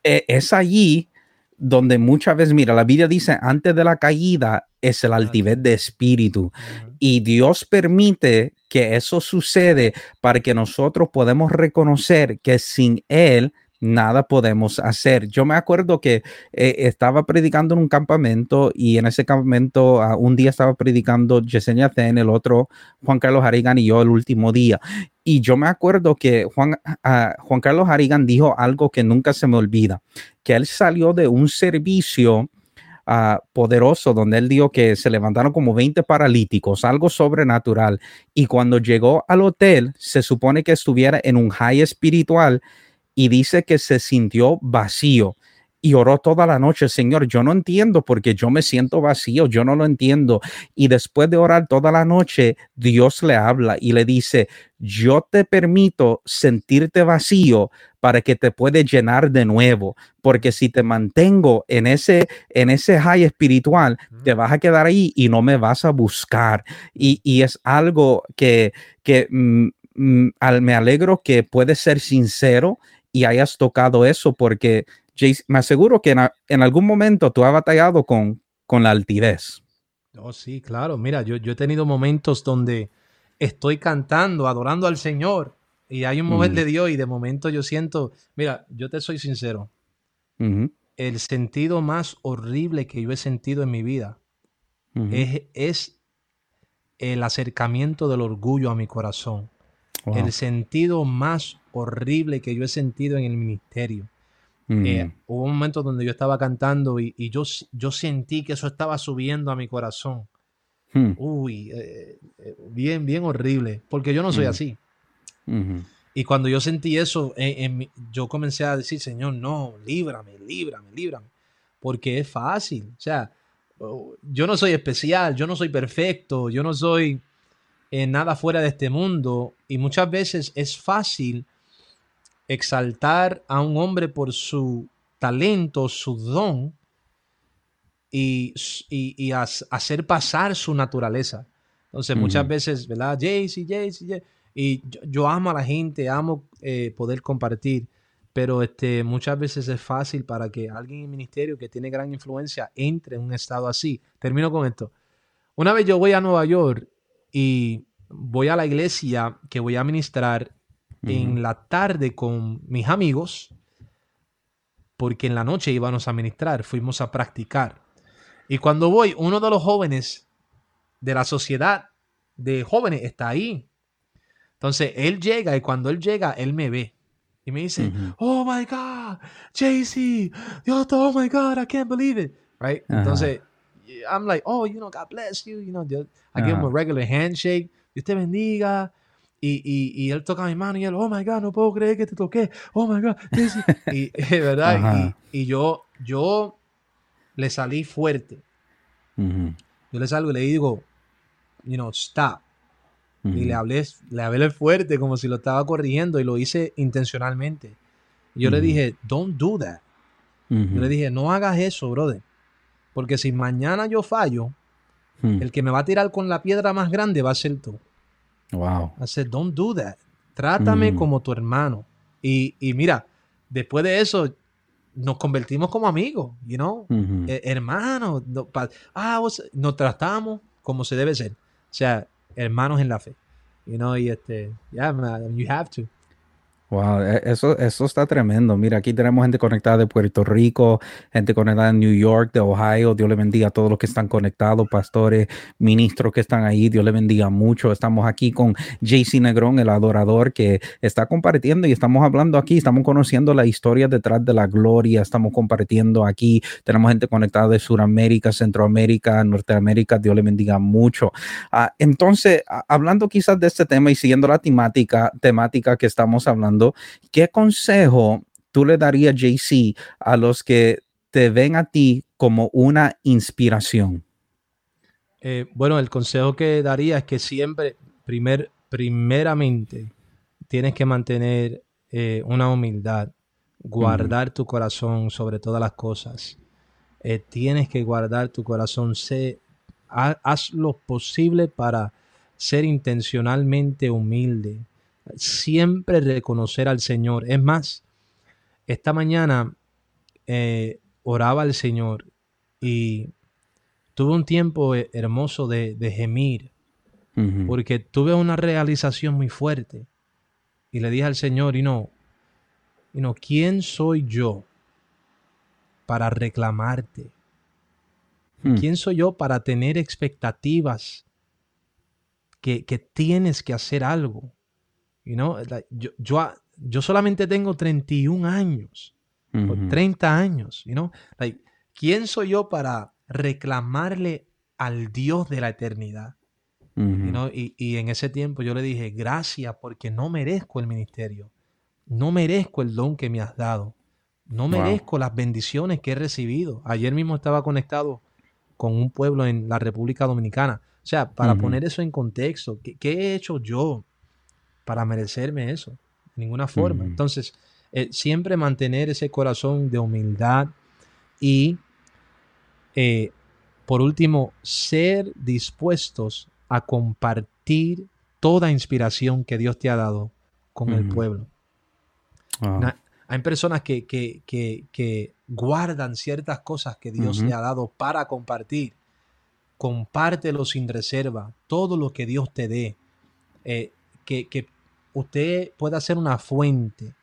e, es allí donde muchas veces, mira, la Biblia dice, antes de la caída es el altivez de espíritu. Y Dios permite que eso sucede para que nosotros podamos reconocer que sin Él nada podemos hacer. Yo me acuerdo que eh, estaba predicando en un campamento y en ese campamento ah, un día estaba predicando Yesenia Zen, el otro Juan Carlos Harigan y yo el último día. Y yo me acuerdo que Juan, ah, Juan Carlos Harigan dijo algo que nunca se me olvida, que él salió de un servicio ah, poderoso donde él dijo que se levantaron como 20 paralíticos, algo sobrenatural. Y cuando llegó al hotel, se supone que estuviera en un high espiritual y dice que se sintió vacío y oró toda la noche, Señor, yo no entiendo porque yo me siento vacío, yo no lo entiendo. Y después de orar toda la noche, Dios le habla y le dice, yo te permito sentirte vacío para que te puedes llenar de nuevo, porque si te mantengo en ese en ese high espiritual, te vas a quedar ahí y no me vas a buscar. Y, y es algo que, que mm, mm, me alegro que puedes ser sincero y hayas tocado eso porque me aseguro que en, algún momento tú has batallado con, con la altivez. Oh, sí, claro. Mira, yo, yo he tenido momentos donde estoy cantando, adorando al Señor y hay un mover de Dios y de momento yo siento, mira, yo te soy sincero, el sentido más horrible que yo he sentido en mi vida es, es, el acercamiento del orgullo a mi corazón. El sentido más horrible que yo he sentido en el ministerio eh, hubo un momento donde yo estaba cantando y, yo, yo sentí que eso estaba subiendo a mi corazón. Hmm. Uy, eh, eh, bien, bien horrible, porque yo no soy así. Y cuando yo sentí eso, yo comencé a decir, Señor, no, líbrame, líbrame, líbrame, porque es fácil. O sea, yo no soy especial, yo no soy perfecto, yo no soy nada fuera de este mundo. Y muchas veces es fácil exaltar a un hombre por su talento, su don, y, hacer pasar su naturaleza. Entonces, muchas veces, ¿verdad? Jaycee, Jaycee, Y yo, amo a la gente, amo eh, poder compartir, pero este, muchas veces es fácil para que alguien en ministerio que tiene gran influencia entre en un estado así. Termino con esto. Una vez yo voy a Nueva York y voy a la iglesia que voy a ministrar en la tarde con mis amigos, porque en la noche íbamos a ministrar, fuimos a practicar. Y cuando voy, uno de los jóvenes de la sociedad de jóvenes está ahí. Entonces él llega y cuando él llega, él me ve. Y me dice, oh my God, JC, yo, oh my God, I can't believe it. Right? Entonces, I'm like, oh, you know, God bless you. You know, I give him a regular handshake. Dios te bendiga. Y, él toca mi mano y él, oh my God, no puedo creer que te toqué, oh my God. y, ¿verdad? Y, yo, yo le salí fuerte. Yo le salgo y le digo, you know, stop. Y le hablé, le hablé fuerte como si lo estaba corrigiendo y lo hice intencionalmente. yo le dije, don't do that. Yo le dije, no hagas eso, brother. Porque si mañana yo fallo, el que me va a tirar con la piedra más grande va a ser tú. Wow. I said, don't do that. Trátame mm. como tu hermano. Y, mira, después de eso, nos convertimos como amigos, you know, eh, hermanos. ah, nos tratamos como se debe ser. O sea, hermanos en la fe. You know, y este, yeah, man, you have to. Wow, e, eso, eso está tremendo. Mira, aquí tenemos gente conectada de Puerto Rico, gente conectada en New York, de Ohio. Dios le bendiga a todos los que están conectados, pastores, ministros que están ahí. Dios le bendiga mucho. Estamos aquí con JC Negrón, el adorador, que está compartiendo y estamos hablando aquí, estamos conociendo la historia detrás de la gloria. Estamos compartiendo aquí. Tenemos gente conectada de Sudamérica, Centroamérica, Norteamérica. Dios le bendiga mucho. Ah, entonces, hablando quizás de este tema y siguiendo la temática, temática que estamos hablando, ¿qué consejo tú le darías, JC, a los que te ven a ti como una inspiración? Eh, bueno, el consejo que daría es que siempre, primer, primeramente, tienes que mantener eh, una humildad, guardar tu corazón sobre todas las cosas. Eh, tienes que guardar tu corazón. Sé, haz lo posible para ser intencionalmente humilde siempre reconocer al Señor. Es más, esta mañana eh, oraba al Señor y tuve un tiempo hermoso de, gemir, porque tuve una realización muy fuerte. Y le dije al Señor, y no, y no, ¿quién soy yo para reclamarte? Hmm. ¿Quién soy yo para tener expectativas que, que tienes que hacer algo? You know, yo, yo, solamente tengo 31 años, o 30 años, you know, like, ¿quién soy yo para reclamarle al Dios de la eternidad. y, y, en ese tiempo yo le dije, gracias porque no merezco el ministerio, no merezco el don que me has dado, no merezco las bendiciones que he recibido. Ayer mismo estaba conectado con un pueblo en la República Dominicana. O sea, para poner eso en contexto, ¿qué, he hecho yo para merecerme eso? De ninguna forma. Entonces, eh, siempre mantener ese corazón de humildad y, eh, por último, ser dispuestos a compartir toda inspiración que Dios te ha dado con el pueblo. Hay personas que, que, guardan ciertas cosas que Dios le ha dado para compartir. Compártelo sin reserva, todo lo que Dios te dé. Eh, que, que usted pueda ser una fuente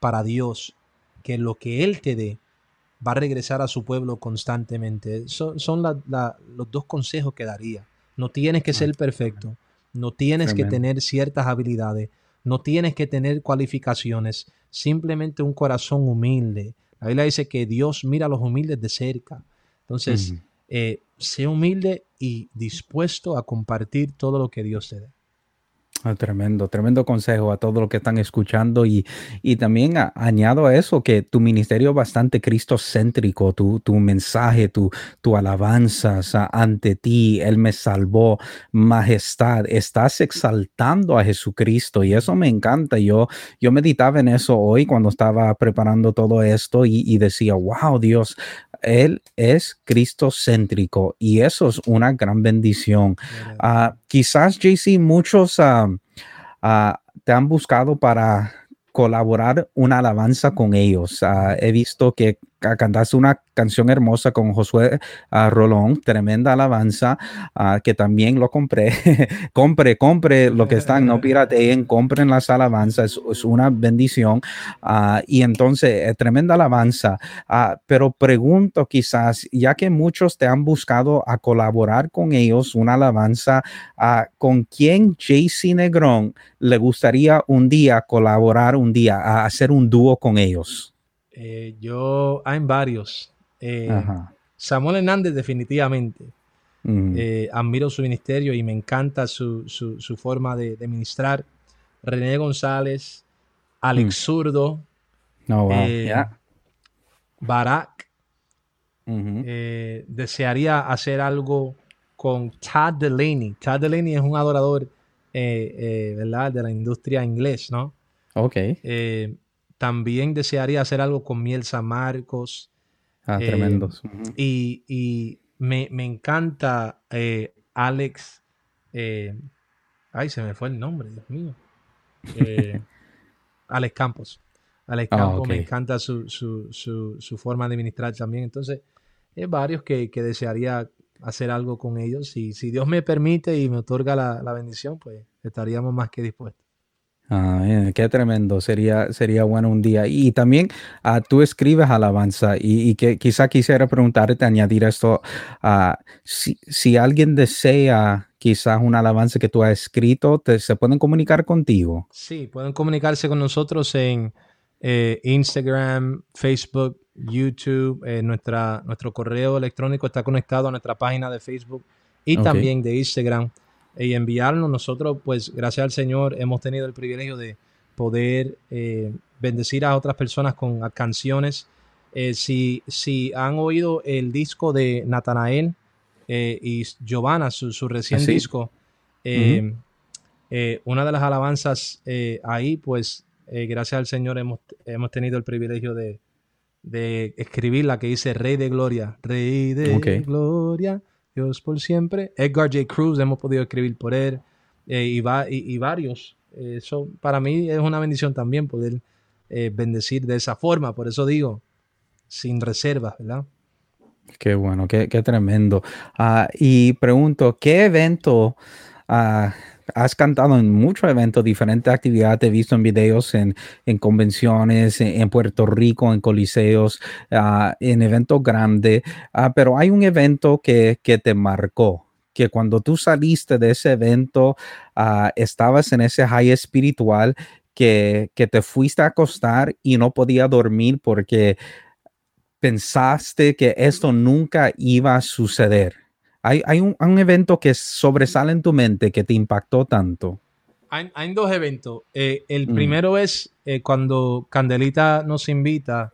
para Dios, que lo que Él te dé va a regresar a su pueblo constantemente. Son, son los dos consejos que daría. No tienes que ser perfecto, no tienes que tener ciertas habilidades, no tienes que tener cualificaciones, simplemente un corazón humilde. La Biblia dice que Dios mira a los humildes de cerca. Entonces, eh, sé humilde y dispuesto a compartir todo lo que Dios te dé. Ah, tremendo, tremendo consejo a todos los que están escuchando y, y también añado a eso que tu ministerio es bastante cristocéntrico, tu, tu mensaje, tu, tu alabanza ante ti, Él me salvó, majestad, estás exaltando a Jesucristo y eso me encanta. Yo, yo meditaba en eso hoy cuando estaba preparando todo esto y, y decía, wow, Dios, él es cristocéntrico y eso es una gran bendición. Uh, quizás, JC, muchos uh, uh, te han buscado para colaborar una alabanza con ellos. he visto que cantaste una canción hermosa con Josué uh, Rolón, tremenda alabanza, uh, que también lo compré. compre, compre lo que están, no pirateen, compren las alabanzas, es, una bendición. Uh, y entonces, eh, tremenda alabanza. pero pregunto quizás, ya que muchos te han buscado a colaborar con ellos, una alabanza, ¿con quién JC Negrón le gustaría un día colaborar, un día, a hacer un dúo con ellos? Eh, yo, hay varios. Eh, Samuel Hernández, definitivamente. Eh, admiro su ministerio y me encanta su, forma de, ministrar. René González, Alex mm. Zurdo, no, Barak. desearía hacer algo con Chad Delaney. Chad Delaney es un adorador ¿verdad? de la industria inglés, ¿no? Ok. También desearía hacer algo con Miel San Marcos. Ah, eh, tremendos. Y, me, encanta eh, Alex. Eh, ay, se me fue el nombre, Dios mío. Alex Campos. Alex ah, Campos, me encanta su, forma de administrar también. Entonces, hay varios que, desearía hacer algo con ellos. Y si Dios me permite y me otorga la, la bendición, pues estaríamos más que dispuestos. Ah, qué tremendo, sería, sería bueno un día. Y también uh, tú escribes alabanza y, que quizá quisiera preguntarte, añadir esto, uh, si, si, alguien desea quizás una alabanza que tú has escrito, te, ¿se pueden comunicar contigo? Sí, pueden comunicarse con nosotros en eh, Instagram, Facebook, YouTube, eh, nuestra, nuestro correo electrónico está conectado a nuestra página de Facebook y también de Instagram y enviarnos. Nosotros, pues, gracias al Señor, hemos tenido el privilegio de poder eh, bendecir a otras personas con canciones. Eh, si, si han oído el disco de Natanael eh, y Giovanna, su, su recién disco, una de las alabanzas ahí, pues, gracias al Señor hemos, hemos tenido el privilegio de, de escribir la que dice Rey de Gloria, Rey de Gloria. Dios por siempre. Edgar J. Cruz, hemos podido escribir por él eh, y, y, varios. Eso para mí es una bendición también poder eh, bendecir de esa forma. Por eso digo, sin reservas, ¿verdad? Qué bueno, qué, tremendo. Ah, y pregunto, ¿qué evento uh, has cantado en muchos eventos, diferentes actividades, te he visto en videos, en, convenciones, en, Puerto Rico, en coliseos, ah, en eventos grandes, ah, pero hay un evento que, te marcó, que cuando tú saliste de ese evento, ah, estabas en ese high espiritual, que, que te fuiste a acostar y no podía dormir porque pensaste que esto nunca iba a suceder? Hay, hay un, evento que sobresale en tu mente que te impactó tanto. Hay, dos eventos. Eh, el mm. primero es eh, cuando Candelita nos invita,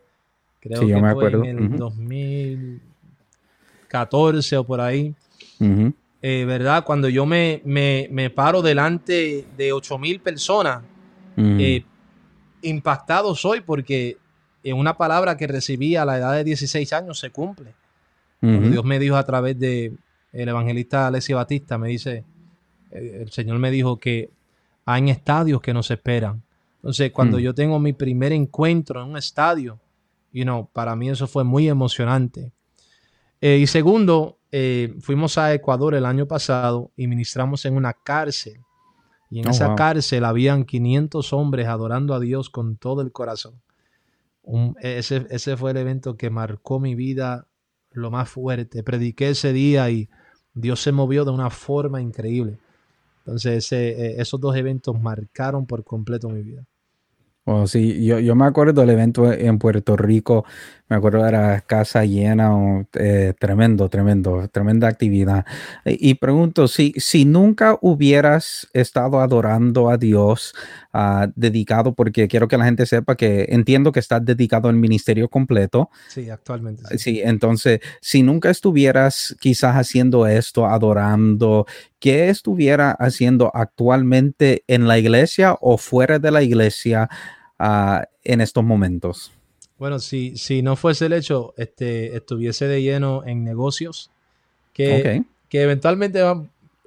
creo que fue en el 2014 o por ahí. Eh, ¿Verdad? Cuando yo me, me, paro delante de 8 mil personas, impactado soy porque una palabra que recibí a la edad de 16 años se cumple. Dios me dijo a través de el evangelista Alessio Batista, me dice, el Señor me dijo que hay estadios que nos esperan. Entonces, cuando mm. yo tengo mi primer encuentro en un estadio, you know, para mí eso fue muy emocionante. Eh, y segundo, eh, fuimos a Ecuador el año pasado y ministramos en una cárcel. Y en oh, esa cárcel habían 500 hombres adorando a Dios con todo el corazón. ese, ese fue el evento que marcó mi vida lo más fuerte. Prediqué ese día y Dios se movió de una forma increíble. Entonces, eh, esos dos eventos marcaron por completo mi vida. Oh, sí, yo, yo me acuerdo del evento en Puerto Rico, me acuerdo era casa llena, eh, tremendo, tremendo, tremenda actividad. Y, pregunto, si, si nunca hubieras estado adorando a Dios, uh, dedicado, porque quiero que la gente sepa que entiendo que estás dedicado al ministerio completo. Sí, actualmente. Sí. sí, entonces, si nunca estuvieras quizás haciendo esto, adorando, ¿qué estuviera haciendo actualmente en la iglesia o fuera de la iglesia uh, en estos momentos? Bueno, si, si no fuese el hecho, este, estuviese de lleno en negocios, que, que eventualmente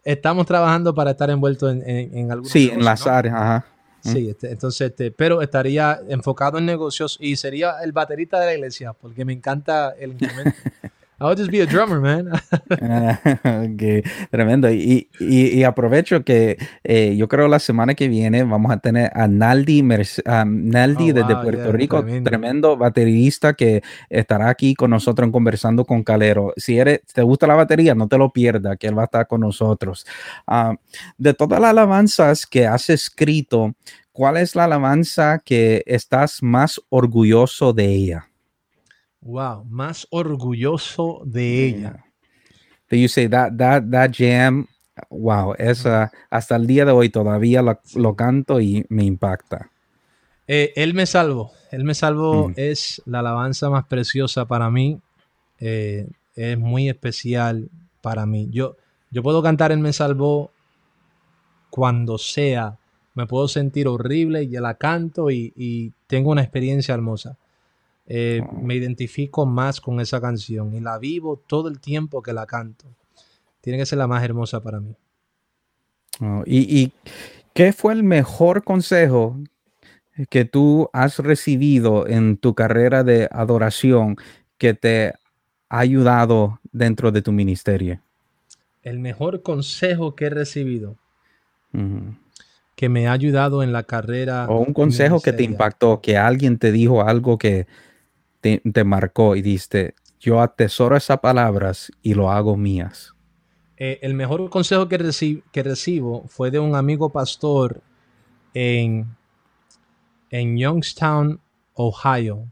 estamos trabajando para estar envueltos en, en, en algunos Sí, en las áreas, ajá. Sí, este, entonces, este, pero estaría enfocado en negocios y sería el baterista de la iglesia, porque me encanta el instrumento. I'll just be a drummer, man. tremendo. Y, y, aprovecho que eh, yo creo la semana que viene vamos a tener a Naldi, Naldi oh, desde Puerto Rico, tremendo. baterista que estará aquí con nosotros conversando con Calero. Si eres, te gusta la batería, no te lo pierdas, que él va a estar con nosotros. Ah, de todas las alabanzas que has escrito, ¿cuál es la alabanza que estás más orgulloso de ella? Wow, más orgulloso de ella. You say that that that jam? Wow, esa hasta el día de hoy todavía lo, canto y me impacta. Eh, él me salvó. Él me salvó es la alabanza más preciosa para mí. Eh, es muy especial para mí. Yo, yo puedo cantar Él me salvó cuando sea. Me puedo sentir horrible y la canto y tengo una experiencia hermosa. Eh, me identifico más con esa canción y la vivo todo el tiempo que la canto. Tiene que ser la más hermosa para mí. Oh, ¿y, qué fue el mejor consejo que tú has recibido en tu carrera de adoración que te ha ayudado dentro de tu ministerio? El mejor consejo que he recibido. Que me ha ayudado en la carrera. O un consejo que te impactó, que alguien te dijo algo que, te, marcó y diste, yo atesoro esas palabras y lo hago mías? Eh, el mejor consejo que, que, recibo fue de un amigo pastor en, en Youngstown, Ohio.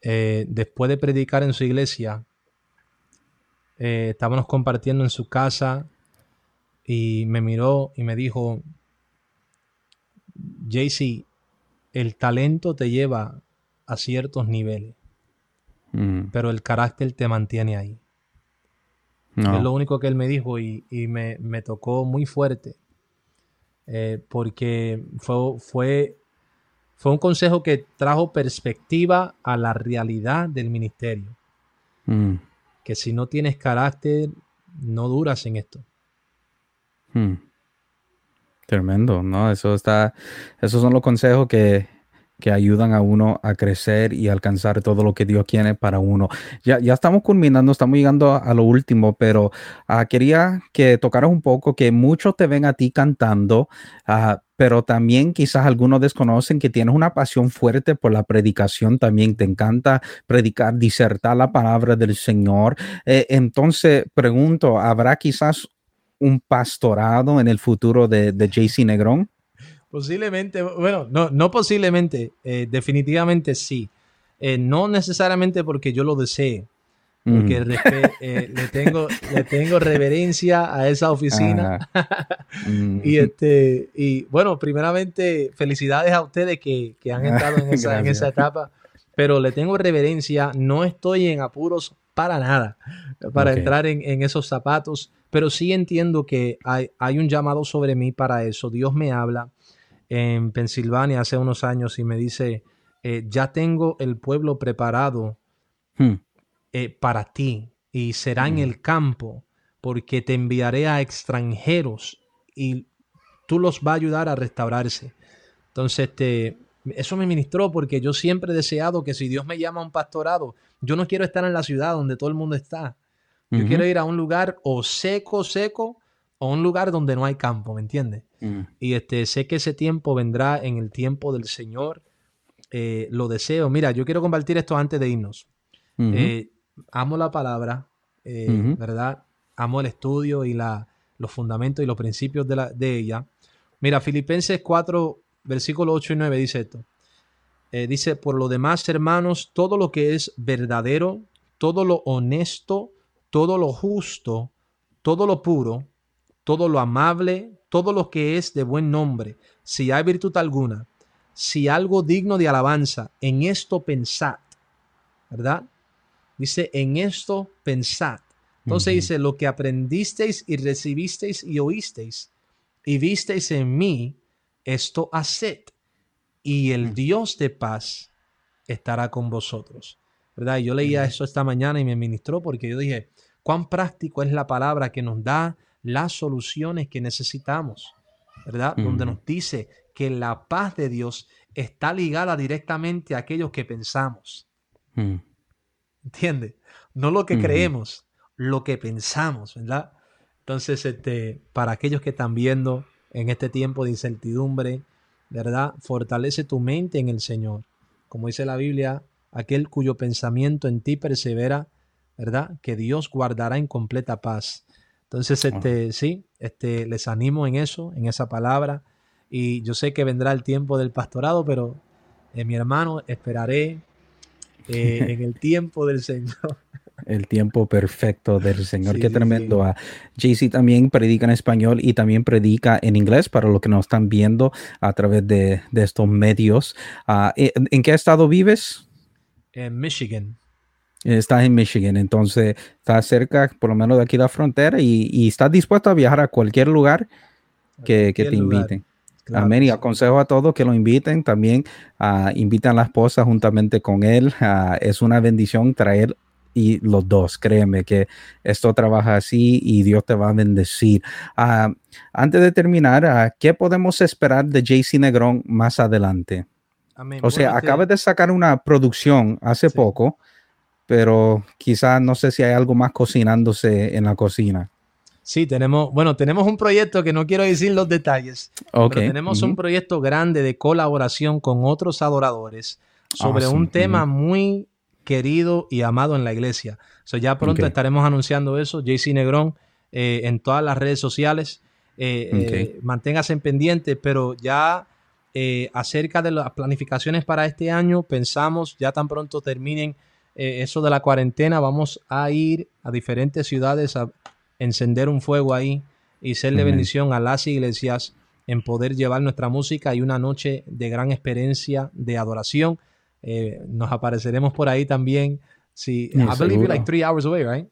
Eh, después de predicar en su iglesia, eh, estábamos compartiendo en su casa y me miró y me dijo, JC, el talento te lleva a ciertos niveles, mm. pero el carácter te mantiene ahí. Es lo único que él me dijo y, me, tocó muy fuerte, eh, porque fue, fue, fue un consejo que trajo perspectiva a la realidad del ministerio. Mm. Que si no tienes carácter, no duras en esto. Mm. Tremendo, ¿no? Eso está, esos son los consejos que, que ayudan a uno a crecer y alcanzar todo lo que Dios quiere para uno. Ya, ya estamos culminando, estamos llegando a, lo último, pero ah, quería que tocaras un poco que muchos te ven a ti cantando, uh, pero también quizás algunos desconocen que tienes una pasión fuerte por la predicación, también te encanta predicar, disertar la palabra del Señor. Eh, entonces, pregunto, ¿habrá quizás un pastorado en el futuro de, de JC Negrón? Posiblemente, bueno, no, no posiblemente, eh, definitivamente sí. Eh, no necesariamente porque yo lo desee, porque mm. eh, le, tengo, le tengo reverencia a esa oficina. Mm. y, este, y bueno, primeramente, felicidades a ustedes que, han entrado en esa, en esa etapa, pero le tengo reverencia, no estoy en apuros para nada para entrar en, en, esos zapatos, pero sí entiendo que hay, hay un llamado sobre mí para eso. Dios me habla en Pensilvania hace unos años y me dice, eh, ya tengo el pueblo preparado hmm. eh, para ti y será en hmm. el campo porque te enviaré a extranjeros y tú los vas a ayudar a restaurarse. Entonces, este, eso me ministró porque yo siempre he deseado que si Dios me llama a un pastorado, yo no quiero estar en la ciudad donde todo el mundo está. Yo quiero ir a un lugar o seco, seco, o un lugar donde no hay campo, ¿me entiendes? Mm. Y este, sé que ese tiempo vendrá en el tiempo del Señor. Eh, lo deseo. Mira, yo quiero compartir esto antes de irnos. Eh, amo la palabra, eh, ¿verdad? Amo el estudio y la, los fundamentos y los principios de, la, de ella. Mira, Filipenses 4, versículo 8 y 9 dice esto. dice, por lo demás, hermanos, todo lo que es verdadero, todo lo honesto, todo lo justo, todo lo puro, todo lo amable, todo lo que es de buen nombre, si hay virtud alguna, si algo digno de alabanza, en esto pensad, ¿verdad? Dice, en esto pensad. Entonces dice, lo que aprendisteis y recibisteis y oísteis y visteis en mí, esto haced, y el Dios de paz estará con vosotros. ¿Verdad? yo leía eso esta mañana y me ministró porque yo dije, cuán práctico es la palabra que nos da las soluciones que necesitamos, ¿verdad? Donde nos dice que la paz de Dios está ligada directamente a aquellos que pensamos. Mm. ¿Entiendes? No lo que creemos, lo que pensamos, ¿verdad? Entonces, este, para aquellos que están viendo en este tiempo de incertidumbre, ¿verdad? Fortalece tu mente en el Señor. Como dice la Biblia, aquel cuyo pensamiento en ti persevera, ¿verdad? Que Dios guardará en completa paz. Entonces, este, sí, este, les animo en eso, en esa palabra. Y yo sé que vendrá el tiempo del pastorado, pero eh, mi hermano, esperaré eh, en el tiempo del Señor. El tiempo perfecto del Señor. Qué tremendo. Ah, JC también predica en español y también predica en inglés para los que nos están viendo a través de, estos medios. Ah, ¿En qué estado vives? En Michigan. Estás en Michigan, entonces estás cerca, por lo menos de aquí la frontera, y, estás dispuesto a viajar a cualquier lugar que, te inviten. Amén. Y aconsejo a todos que lo inviten. También uh, invitan a la esposa juntamente con él. Ah, es una bendición traer y los dos. Créeme que esto trabaja así y Dios te va a bendecir. Ah, antes de terminar, ¿qué podemos esperar de JC Negrón más adelante? Amén. O sea, acabas de sacar una producción hace poco pero quizás no sé si hay algo más cocinándose en la cocina. Sí, tenemos, bueno, tenemos un proyecto que no quiero decir los detalles, pero tenemos un proyecto grande de colaboración con otros adoradores sobre un tema muy querido y amado en la iglesia. So, ya pronto estaremos anunciando eso, JC Negrón, eh, en todas las redes sociales. Eh, eh, manténgase en pendiente, pero ya acerca de las planificaciones para este año, pensamos ya tan pronto terminen eh, eso de la cuarentena, vamos a ir a diferentes ciudades a encender un fuego ahí y serle bendición a las iglesias en poder llevar nuestra música y una noche de gran experiencia de adoración. Eh, nos apareceremos por ahí también. Sí, I believe you're like three hours away, right?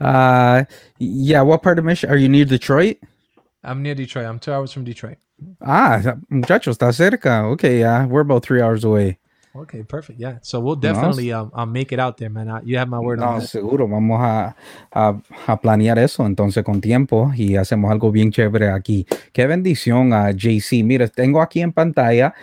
Uh, yeah. What part of Michigan? Are you near Detroit? I'm near Detroit. I'm two hours from Detroit. Ah, muchachos, está cerca. Okay, yeah, we're about three hours away. Okay, perfect. Yeah. So we'll definitely um, I'll make it out there, man. You have my word no, seguro. Vamos a, a, planear eso entonces con tiempo y hacemos algo bien chévere aquí. Qué bendición a JC. Mire, tengo aquí en pantalla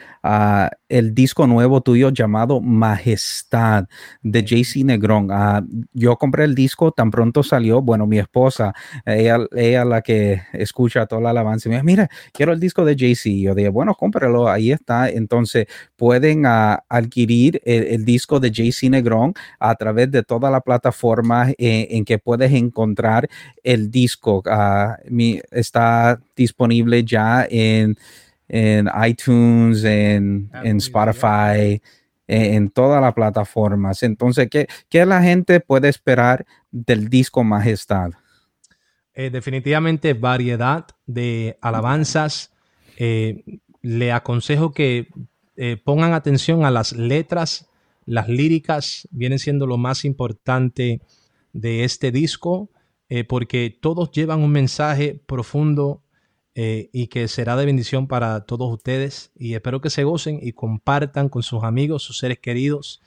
el disco nuevo tuyo llamado Majestad de JC Negrón. Uh, yo compré el disco tan pronto salió. Bueno, mi esposa, ella, ella la que escucha toda la alabanza, me dice, mira, quiero el disco de JC. Yo dije, bueno, cómpralo, ahí está. Entonces pueden uh, adquirir el, disco de JC Negrón a través de toda la plataforma eh, en que puedes encontrar el disco. mi, está disponible ya en en iTunes, en, en Spotify, eh, en todas las plataformas. Entonces, ¿qué, ¿qué, la gente puede esperar del disco Majestad? Eh, definitivamente variedad de alabanzas. Eh, le aconsejo que pongan atención a las letras, las líricas, vienen siendo lo más importante de este disco, porque todos llevan un mensaje profundo eh, y que será de bendición para todos ustedes. Y espero que se gocen y compartan con sus amigos, sus seres queridos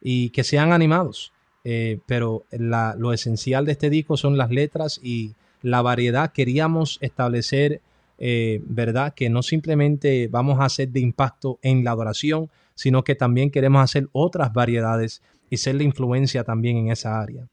y que sean animados. Eh, pero lo esencial de este disco son las letras y la variedad. Queríamos establecer, eh, ¿verdad? Que no simplemente vamos a hacer de impacto en la adoración, sino que también queremos hacer otras variedades y ser la influencia también en esa área.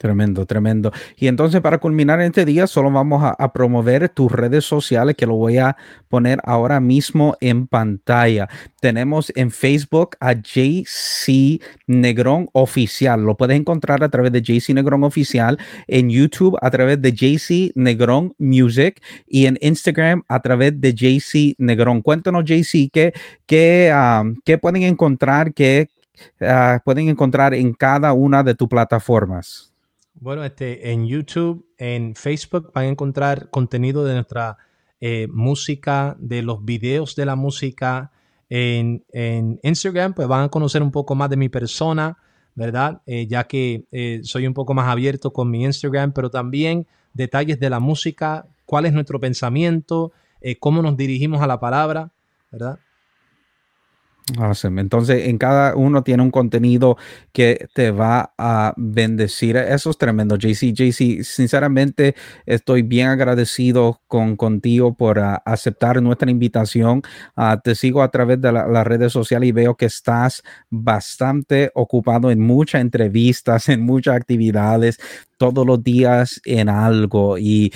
Tremendo, tremendo. Y entonces para culminar este día solo vamos a, promover tus redes sociales que lo voy a poner ahora mismo en pantalla. Tenemos en Facebook a JC Negrón Oficial. Lo puedes encontrar a través de JC Negrón Oficial, en YouTube a través de JC Negrón Music y en Instagram a través de JC Negrón. Cuéntanos JC qué, qué, um, pueden encontrar, qué uh, pueden encontrar en cada una de tus plataformas. Bueno, este, en YouTube, en Facebook van a encontrar contenido de nuestra eh, música, de los videos de la música. En, Instagram, pues van a conocer un poco más de mi persona, ¿verdad? Eh, ya que eh, soy un poco más abierto con mi Instagram, pero también detalles de la música, cuál es nuestro pensamiento, cómo nos dirigimos a la palabra, ¿verdad? Entonces, en cada uno tiene un contenido que te va a bendecir. Eso es tremendo, JC. JC, sinceramente, estoy bien agradecido con contigo por ah, aceptar nuestra invitación. Ah, te sigo a través de las redes sociales y veo que estás bastante ocupado en muchas entrevistas, en muchas actividades todos los días en algo y,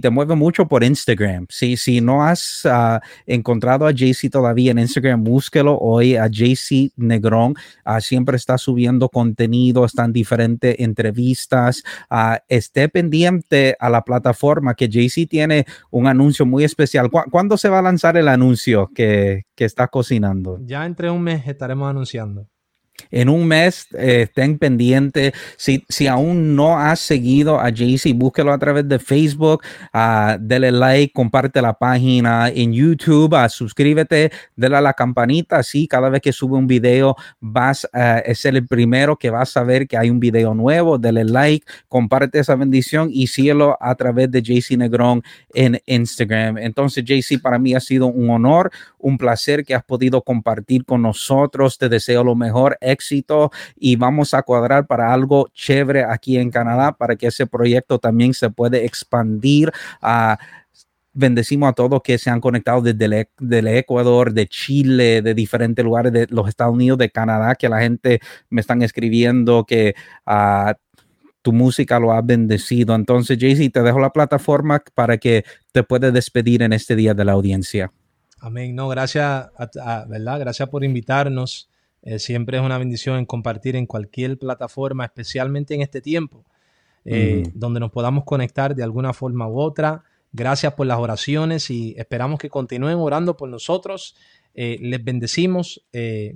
te mueve mucho por Instagram. Si, si no has ah, encontrado a JC todavía en Instagram, búsquelo hoy a JC Negrón. Ah, siempre está subiendo contenido, están diferentes entrevistas. Uh, esté pendiente a la plataforma que JC tiene un anuncio muy especial. ¿Cuándo se va a lanzar el anuncio que, que está cocinando? Ya entre un mes estaremos anunciando en un mes eh, estén pendientes. Si, si aún no has seguido a JC, búsquelo a través de Facebook, uh, dele like, comparte la página en YouTube, uh, suscríbete, dale a la campanita. Así cada vez que sube un video vas a ser el primero que vas a ver que hay un video nuevo. Dele like, comparte esa bendición y síguelo a través de JC Negrón en Instagram. Entonces, JC, para mí ha sido un honor, un placer que has podido compartir con nosotros. Te deseo lo mejor éxito y vamos a cuadrar para algo chévere aquí en Canadá para que ese proyecto también se puede expandir a bendecimos a todos que se han conectado desde el, Ecuador, de Chile, de diferentes lugares de los Estados Unidos, de Canadá, que la gente me están escribiendo que uh, tu música lo ha bendecido. Entonces, Jaycee, te dejo la plataforma para que te puedas despedir en este día de la audiencia. Amén. No, gracias, ¿verdad? Gracias por invitarnos. Eh, siempre es una bendición en compartir en cualquier plataforma, especialmente en este tiempo, eh, donde nos podamos conectar de alguna forma u otra. Gracias por las oraciones y esperamos que continúen orando por nosotros. Eh, les bendecimos.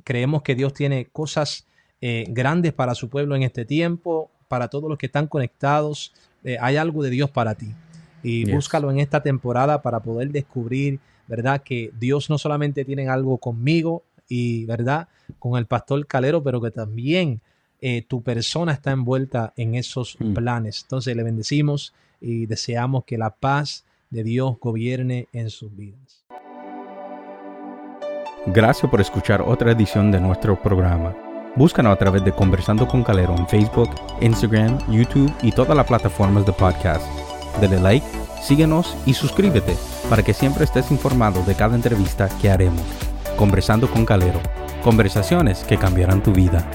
creemos que Dios tiene cosas grandes para su pueblo en este tiempo, para todos los que están conectados. hay algo de Dios para ti. Y búscalo en esta temporada para poder descubrir, ¿verdad? Que Dios no solamente tiene algo conmigo, y, ¿verdad? Con el pastor Calero, pero que también eh, tu persona está envuelta en esos mm. planes. Entonces le bendecimos y deseamos que la paz de Dios gobierne en sus vidas. Gracias por escuchar otra edición de nuestro programa. Búscanos a través de Conversando con Calero en Facebook, Instagram, YouTube y todas las plataformas de podcast. Dale like, síguenos y suscríbete para que siempre estés informado de cada entrevista que haremos. Conversando con Calero. Conversaciones que cambiarán tu vida.